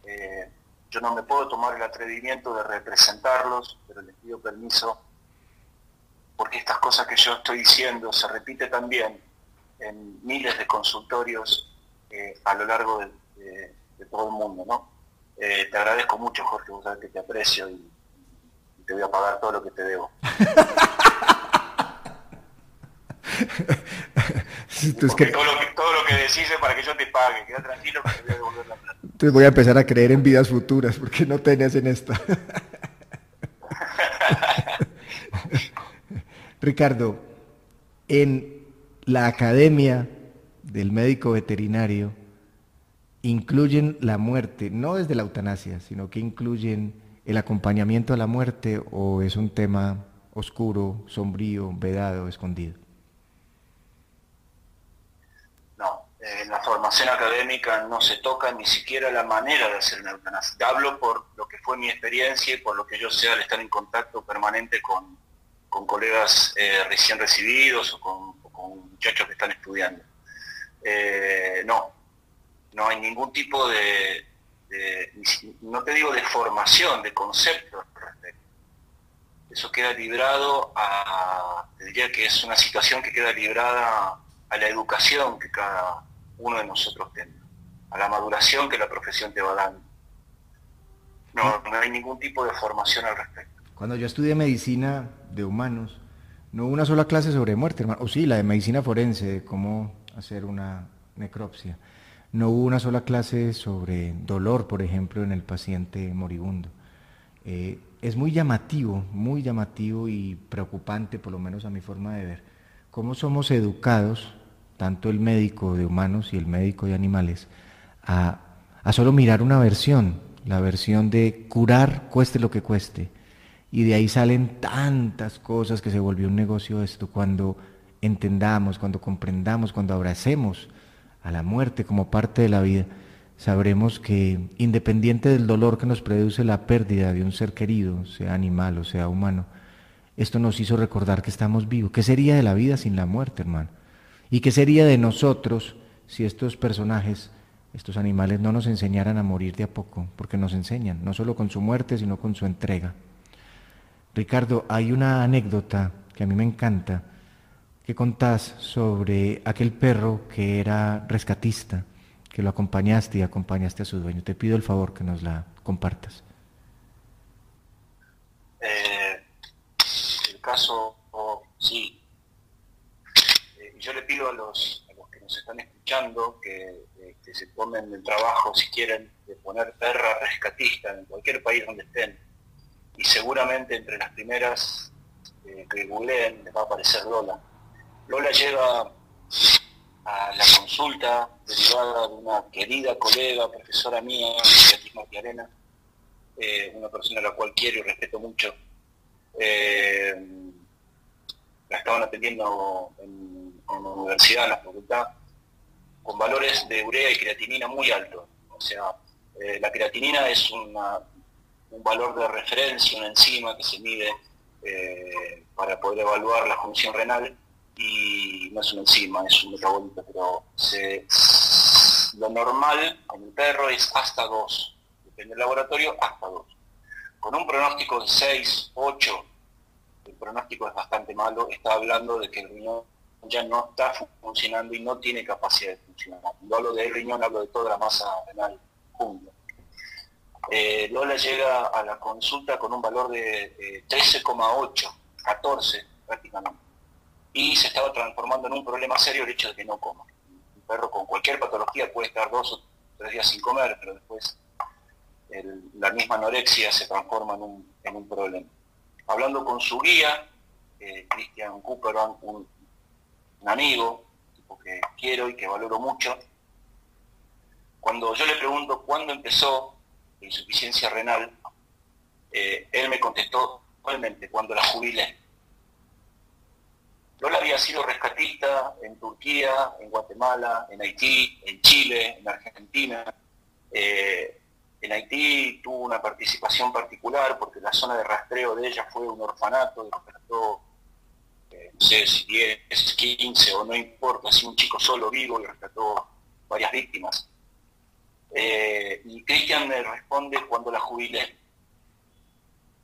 eh, yo no me puedo tomar el atrevimiento de representarlos, pero les pido permiso porque estas cosas que yo estoy diciendo se repite también en miles de consultorios eh, a lo largo de, todo el mundo, ¿no? Eh, te agradezco mucho, Jorge, vos sabés que te aprecio y, te voy a pagar todo lo que te debo. todo, lo que, todo, lo que, decís es para que yo te pague, queda tranquilo que te voy a devolver la plata. Entonces voy a empezar a creer en vidas futuras, porque no tenés en esta. Ricardo, en la academia del médico veterinario incluyen la muerte, no desde la eutanasia, sino que incluyen el acompañamiento a la muerte o es un tema oscuro, sombrío, vedado, escondido. No, en la formación académica no se toca ni siquiera la manera de hacer una eutanasia. Hablo por lo que fue mi experiencia y por lo que yo sé al estar en contacto permanente con, con colegas eh, recién recibidos o con, muchachos que están estudiando. Eh, no, no hay ningún tipo de, no te digo de formación, de concepto. Eso queda librado a, te diría que es una situación que queda librada a la educación que cada uno de nosotros tenga, a la maduración que la profesión te va dando. No, no hay ningún tipo de formación al respecto. Cuando yo estudié medicina de humanos, no hubo una sola clase sobre muerte, hermano. O sí, la de medicina forense, de cómo hacer una necropsia. No hubo una sola clase sobre dolor, por ejemplo, en el paciente moribundo. Eh, es muy llamativo, muy llamativo y preocupante, por lo menos a mi forma de ver, cómo somos educados, tanto el médico de humanos y el médico de animales, a, a solo mirar una versión, la versión de curar cueste lo que cueste y de ahí salen tantas cosas que se volvió un negocio esto cuando entendamos, cuando comprendamos, cuando abracemos a la muerte como parte de la vida, sabremos que independiente del dolor que nos produce la pérdida de un ser querido, sea animal o sea humano, esto nos hizo recordar que estamos vivos. ¿Qué sería de la vida sin la muerte, hermano? ¿Y qué sería de nosotros si estos personajes, estos animales no nos enseñaran a morir de a poco? Porque nos enseñan, no solo con su muerte, sino con su entrega. Ricardo, hay una anécdota que a mí me encanta, que contás sobre aquel perro que era rescatista, que lo acompañaste y acompañaste a su dueño. Te pido el favor que nos la compartas. Eh, el caso, sí. Eh, yo le pido a los, que nos están escuchando que, eh, que se tomen el trabajo, si quieren, de poner perra rescatista en cualquier país donde estén y seguramente entre las primeras eh, que googleen les va a aparecer Lola. Lola llega a la consulta derivada de una querida colega, profesora mía, Beatriz Arena, eh, una persona a la cual quiero y respeto mucho. Eh, la estaban atendiendo en, en, la universidad, en la facultad, con valores de urea y creatinina muy altos. O sea, la creatinina es una un valor de referencia, una enzima que se mide eh, para poder evaluar la función renal y no es una enzima, es un metabolito, pero lo normal en el perro es hasta 2, depende del laboratorio, hasta 2. Con un pronóstico de 6, 8, el pronóstico es bastante malo, está hablando de que el riñón ya no está funcionando y no tiene capacidad de funcionar. No hablo del riñón, hablo de toda la masa renal junta. Eh, Lola llega a la consulta con un valor de 13,8, 14 prácticamente. Y se estaba transformando en un problema serio el hecho de que no coma. Un perro con cualquier patología puede estar dos o tres días sin comer, pero después la misma anorexia se transforma en un, problema. Hablando con su guía, eh, Christian Cooper, un, un amigo, tipo que quiero y que valoro mucho, cuando yo le pregunto cuándo empezó insuficiencia renal, eh, él me contestó actualmente cuando la jubilé. Lola había sido rescatista en Turquía, en Guatemala, en Haití, en Chile, en Argentina. Eh, en Haití tuvo una participación particular porque la zona de rastreo de ella fue un orfanato, rescató, eh, no sé si 10, 15 o no importa, si un chico solo vivo y rescató varias víctimas. Eh, y Cristian me responde cuando la jubilé.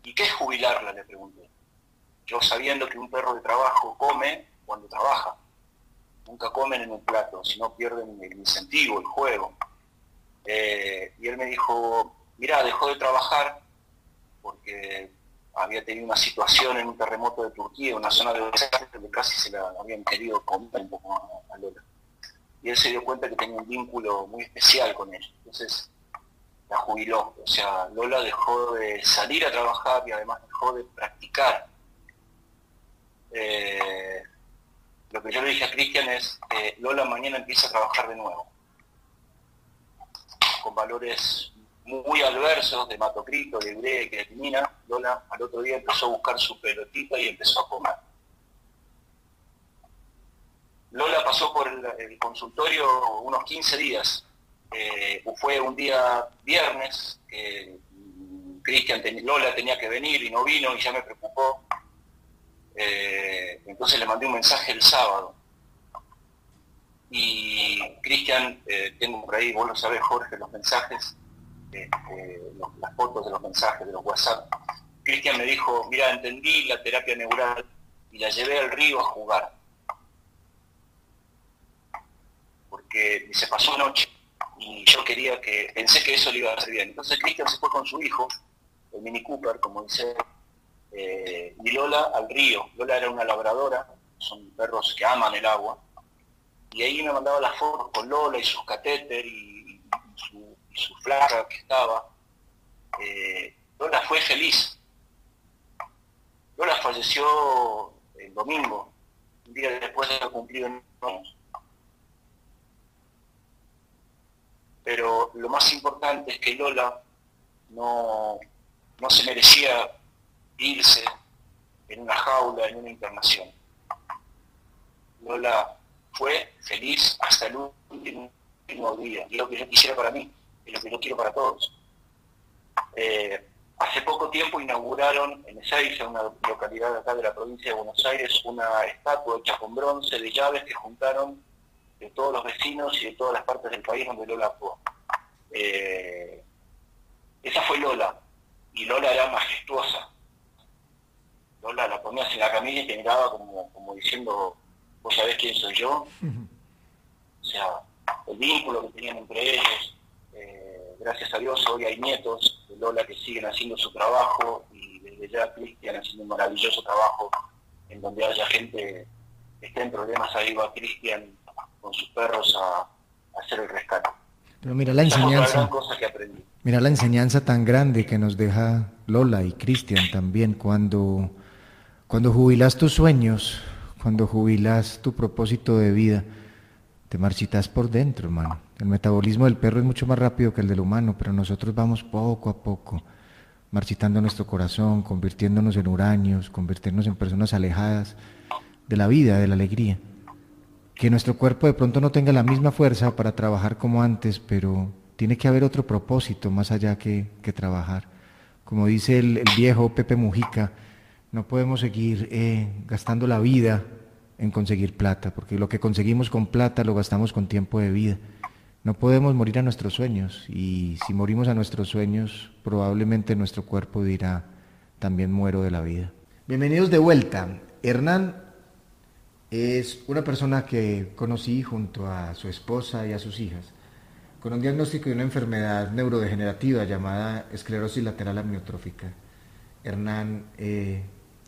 ¿Y qué es jubilarla? Le pregunté. Yo sabiendo que un perro de trabajo come cuando trabaja. Nunca comen en un plato, sino pierden el incentivo, el juego. Eh, y él me dijo, mira, dejó de trabajar porque había tenido una situación en un terremoto de Turquía, una zona de desastre donde casi se la habían querido comer un poco a, Lola. Y él se dio cuenta que tenía un vínculo muy especial con ella. Entonces la jubiló. O sea, Lola dejó de salir a trabajar y además dejó de practicar. Eh, lo que yo le dije a Cristian es, que Lola mañana empieza a trabajar de nuevo con valores muy adversos de matocrito, de urea y creatinina, Lola al otro día empezó a buscar su pelotita y empezó a comer. Lola pasó por el, consultorio unos 15 días. Eh, fue un día viernes que Cristian, Lola tenía que venir y no vino y ya me preocupó. Eh, entonces le mandé un mensaje el sábado y Cristian, eh, tengo por ahí, vos lo sabés Jorge, los mensajes, este, las fotos de los mensajes de los WhatsApp. Cristian me dijo, mira, entendí la terapia neural y la llevé al río a jugar. Porque se pasó noche y yo quería que, pensé que eso le iba a hacer bien. Entonces Cristian se fue con su hijo, el Mini Cooper, como dice, eh, y Lola al río. Lola era una labradora, son perros que aman el agua y ahí me mandaba las fotos con Lola y sus catéter y, su, flaca que estaba. Eh, Lola fue feliz. Lola falleció el domingo, un día después de cumplido años. Pero lo más importante es que Lola no, no se merecía irse en una jaula, en una internación. Lola fue feliz hasta el último, día. Y lo que yo quisiera para mí, y lo que yo quiero para todos. Eh, hace poco tiempo inauguraron en Ezeiza, una localidad acá de la provincia de Buenos Aires, una estatua hecha con bronce de llaves que juntaron de todos los vecinos y de todas las partes del país donde Lola actuó. Eh, esa fue Lola, y Lola era majestuosa. Lola la ponías en la camilla y te miraba como, como diciendo, vos sabés quién soy yo. O sea, el vínculo que tenían entre ellos. Eh, gracias a Dios hoy hay nietos de Lola que siguen haciendo su trabajo y desde ya Cristian haciendo un maravilloso trabajo en donde haya gente que esté en problemas, ahí va Cristian con sus perros a, hacer el rescate. Pero mira la enseñanza. Mira la enseñanza tan grande que nos deja Lola y Cristian también cuando, cuando jubilas tus sueños, cuando jubilas tu propósito de vida, te marchitas por dentro, hermano. El metabolismo del perro es mucho más rápido que el del humano, pero nosotros vamos poco a poco marchitando nuestro corazón, convirtiéndonos en huraños, convirtiéndonos en personas alejadas de la vida, de la alegría. Que nuestro cuerpo de pronto no tenga la misma fuerza para trabajar como antes, pero tiene que haber otro propósito más allá que, trabajar. Como dice el viejo Pepe Mujica, no podemos seguir eh, gastando la vida en conseguir plata, porque lo que conseguimos con plata lo gastamos con tiempo de vida. No podemos morir a nuestros sueños y si morimos a nuestros sueños, probablemente nuestro cuerpo dirá, también muero de la vida. Bienvenidos de vuelta. Hernán es una persona que conocí junto a su esposa y a sus hijas, con un diagnóstico de una enfermedad neurodegenerativa llamada esclerosis lateral amiotrófica. Hernán eh,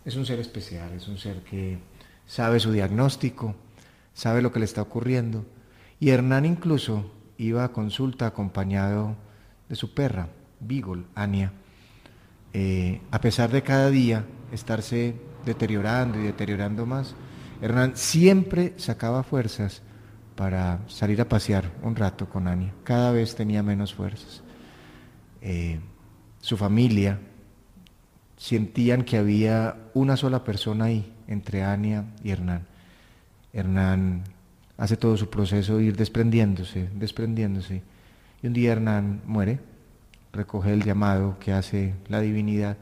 es un ser especial, es un ser que sabe su diagnóstico, sabe lo que le está ocurriendo. Y Hernán incluso iba a consulta acompañado de su perra, Beagle, Ania. Eh, a pesar de cada día estarse deteriorando y deteriorando más, Hernán siempre sacaba fuerzas para salir a pasear un rato con Ania. Cada vez tenía menos fuerzas. Eh, su familia, sentían que había una sola persona ahí, entre Ania y Hernán. Hernán hace todo su proceso de ir desprendiéndose, desprendiéndose. Y un día Hernán muere, recoge el llamado que hace la divinidad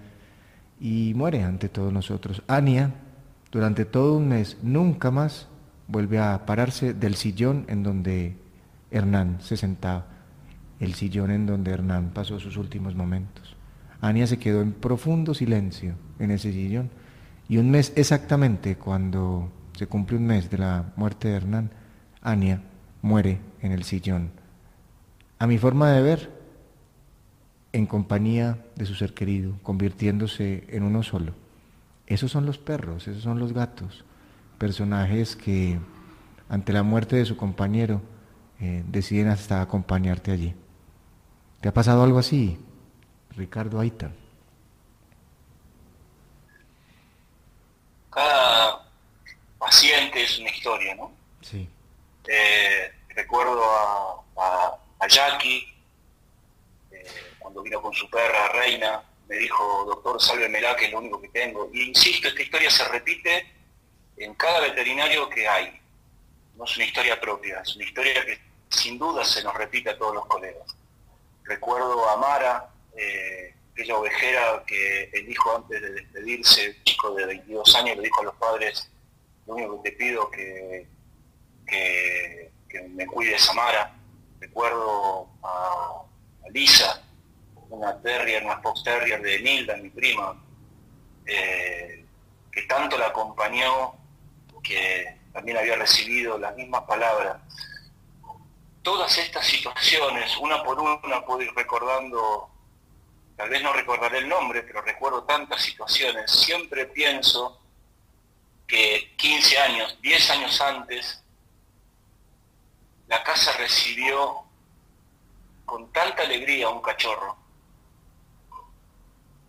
y muere ante todos nosotros. Ania, durante todo un mes, nunca más vuelve a pararse del sillón en donde Hernán se sentaba, el sillón en donde Hernán pasó sus últimos momentos. Ania se quedó en profundo silencio en ese sillón y un mes exactamente cuando se cumple un mes de la muerte de Hernán, Ania muere en el sillón. A mi forma de ver, en compañía de su ser querido, convirtiéndose en uno solo. Esos son los perros, esos son los gatos, personajes que ante la muerte de su compañero eh, deciden hasta acompañarte allí. ¿Te ha pasado algo así, Ricardo Aita? Cada paciente es una historia, ¿no? Sí. Eh, recuerdo a, Jackie, eh, cuando vino con su perra Reina, me dijo, doctor, sálvemela, que es lo único que tengo. Y insisto, esta historia se repite en cada veterinario que hay. No es una historia propia, es una historia que sin duda se nos repite a todos los colegas. Recuerdo a Mara, eh, aquella ovejera que el hijo antes de despedirse, chico de 22 años, le dijo a los padres, lo único que te pido que, que, me cuides a Mara. Recuerdo a, Lisa, una terrier, una fox terrier de Nilda, mi prima, eh, que tanto la acompañó, que también había recibido las mismas palabras. Todas estas situaciones, una por una, puedo ir recordando, tal vez no recordaré el nombre, pero recuerdo tantas situaciones. Siempre pienso que 15 años, 10 años antes, la casa recibió con tanta alegría un cachorro.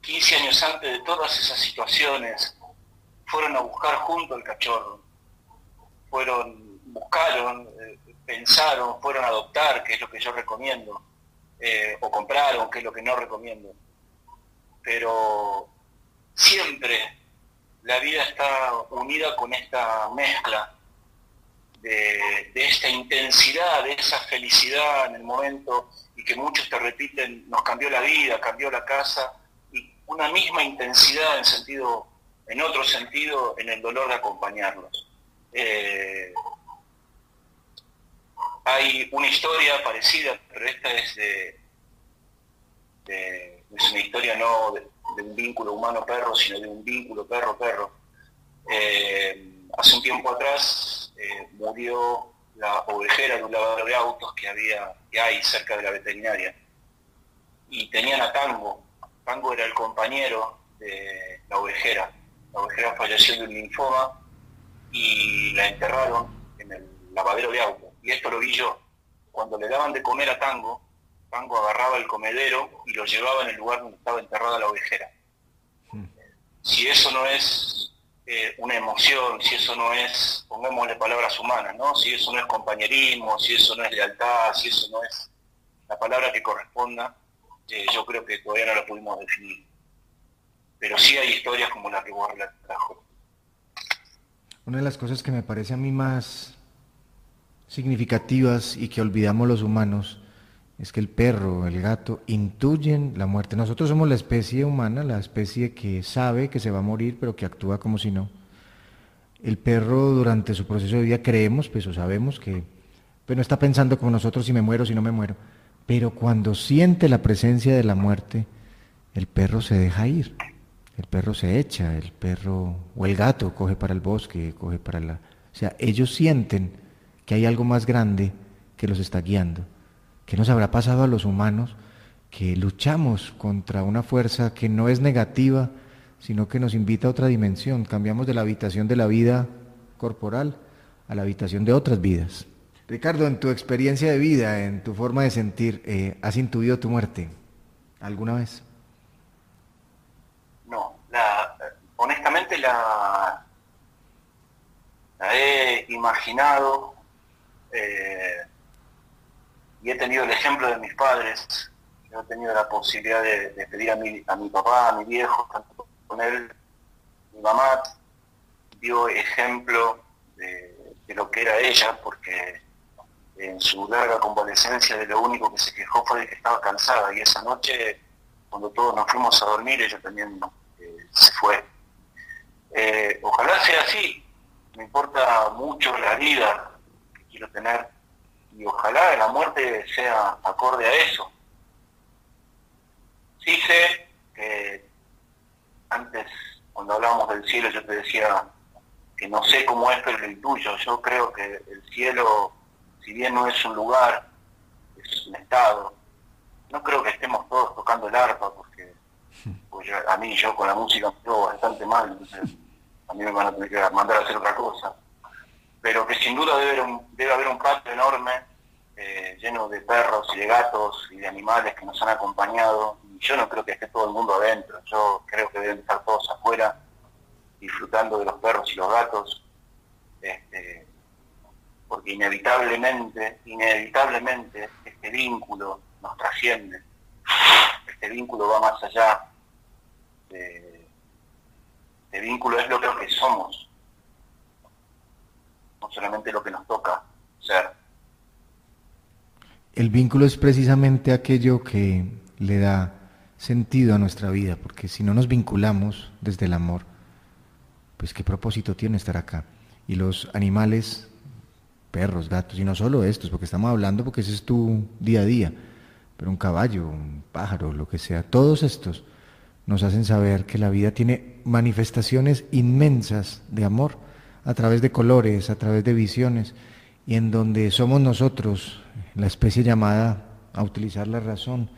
15 años antes de todas esas situaciones, fueron a buscar junto al cachorro. Fueron, buscaron, eh, pensaron, fueron a adoptar, que es lo que yo recomiendo, eh, o compraron, que es lo que no recomiendo. Pero siempre la vida está unida con esta mezcla de, esta intensidad, de esa felicidad en el momento y que muchos te repiten, nos cambió la vida, cambió la casa, una misma intensidad en sentido, en otro sentido, en el dolor de acompañarlos. Eh, hay una historia parecida, pero esta es de, es una historia no de, un vínculo humano-perro, sino de un vínculo perro-perro. Eh, hace un tiempo atrás eh, murió la ovejera de un lavador de autos que había, que hay cerca de la veterinaria. Y tenían a Tango. Tango era el compañero de la ovejera. La ovejera falleció de un linfoma y la enterraron en el lavadero de autos. Y esto lo vi yo. Cuando le daban de comer a Tango, Tango agarraba el comedero y lo llevaba en el lugar donde estaba enterrada la ovejera. Hmm. Si eso no es eh, una emoción, si eso no es, pongámosle palabras humanas, ¿no? Si eso no es compañerismo, si eso no es lealtad, si eso no es la palabra que corresponda, eh, yo creo que todavía no la pudimos definir. Pero sí hay historias como la que vos trajo. Una de las cosas que me parece a mí más significativas y que olvidamos los humanos es que el perro, el gato, intuyen la muerte. Nosotros somos la especie humana, la especie que sabe que se va a morir, pero que actúa como si no. El perro durante su proceso de vida creemos, pues o sabemos que pues, no está pensando como nosotros si me muero, si no me muero. Pero cuando siente la presencia de la muerte, el perro se deja ir. El perro se echa, el perro o el gato coge para el bosque, coge para la... O sea, ellos sienten que hay algo más grande que los está guiando. ¿Qué nos habrá pasado a los humanos que luchamos contra una fuerza que no es negativa, sino que nos invita a otra dimensión? Cambiamos de la habitación de la vida corporal a la habitación de otras vidas. Ricardo, en tu experiencia de vida, en tu forma de sentir, eh, ¿has intuido tu muerte alguna vez? No, honestamente la, he imaginado eh, y he tenido el ejemplo de mis padres, yo he tenido la posibilidad de, pedir a mi, papá, a mi viejo, con él, mi mamá dio ejemplo de lo que era ella, porque en su larga convalecencia de lo único que se quejó fue de que estaba cansada y esa noche cuando todos nos fuimos a dormir ella también eh, se fue. Eh, ojalá sea así, me importa mucho la vida que quiero tener y ojalá la muerte sea acorde a eso. Sí sé que antes cuando hablábamos del cielo yo te decía que no sé cómo es pero lo intuyo, yo creo que el cielo si bien no es un lugar, es un estado, no creo que estemos todos tocando el arpa, porque a mí yo con la música me quedo bastante mal, entonces a mí me van a tener que mandar a hacer otra cosa. Pero que sin duda debe haber un, debe haber un patio enorme, eh, lleno de perros y de gatos y de animales que nos han acompañado. Y yo no creo que esté todo el mundo adentro, yo creo que deben estar todos afuera, disfrutando de los perros y los gatos. Este, porque inevitablemente, inevitablemente este vínculo nos trasciende, este vínculo va más allá, este vínculo es lo que somos, no solamente lo que nos toca ser. El vínculo es precisamente aquello que le da sentido a nuestra vida, porque si no nos vinculamos desde el amor, pues qué propósito tiene estar acá. Y los animales perros, gatos, y no solo estos, porque estamos hablando porque ese es tu día a día, pero un caballo, un pájaro, lo que sea, todos estos nos hacen saber que la vida tiene manifestaciones inmensas de amor a través de colores, a través de visiones, y en donde somos nosotros, la especie llamada a utilizar la razón,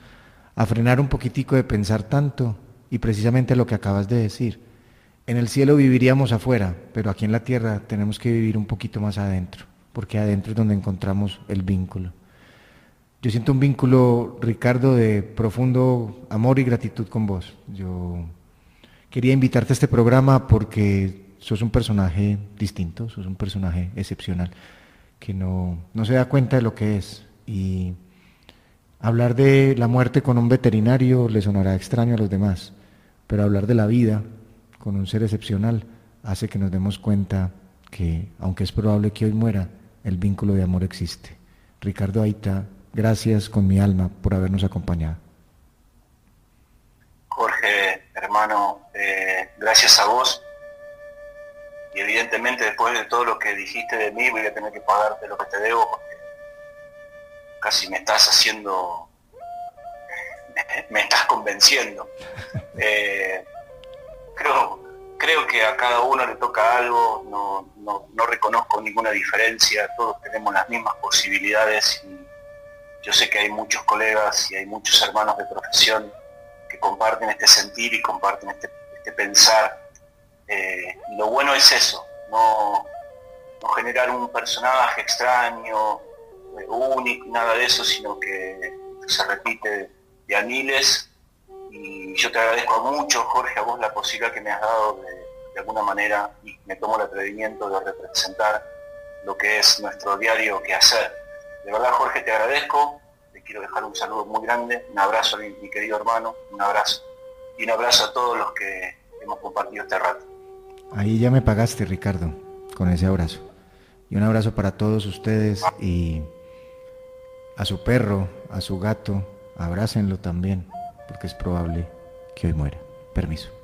a frenar un poquitico de pensar tanto, y precisamente lo que acabas de decir. En el cielo viviríamos afuera, pero aquí en la tierra tenemos que vivir un poquito más adentro porque adentro es donde encontramos el vínculo. Yo siento un vínculo, Ricardo, de profundo amor y gratitud con vos. Yo quería invitarte a este programa porque sos un personaje distinto, sos un personaje excepcional, que no, no se da cuenta de lo que es. Y hablar de la muerte con un veterinario le sonará extraño a los demás, pero hablar de la vida con un ser excepcional hace que nos demos cuenta que, aunque es probable que hoy muera, el vínculo de amor existe. Ricardo Aita, gracias con mi alma por habernos acompañado. Jorge, hermano, eh, gracias a vos. Y evidentemente después de todo lo que dijiste de mí voy a tener que pagarte lo que te debo porque casi me estás haciendo, me, estás convenciendo. Eh, creo, creo que a cada uno le toca algo, no, no, reconozco ninguna diferencia, todos tenemos las mismas posibilidades y yo sé que hay muchos colegas y hay muchos hermanos de profesión que comparten este sentir y comparten este, este pensar. Eh, lo bueno es eso, no, generar un personaje extraño, eh, único, nada de eso, sino que se repite de a miles y yo te agradezco mucho, Jorge, a vos la posibilidad que me has dado de, alguna manera y me tomo el atrevimiento de representar lo que es nuestro diario que hacer. De verdad, Jorge, te agradezco, te quiero dejar un saludo muy grande, un abrazo a mi, querido hermano, un abrazo y un abrazo a todos los que hemos compartido este rato. Ahí ya me pagaste, Ricardo, con ese abrazo. Y un abrazo para todos ustedes y a su perro, a su gato, abrácenlo también porque es probable que hoy muera. Permiso.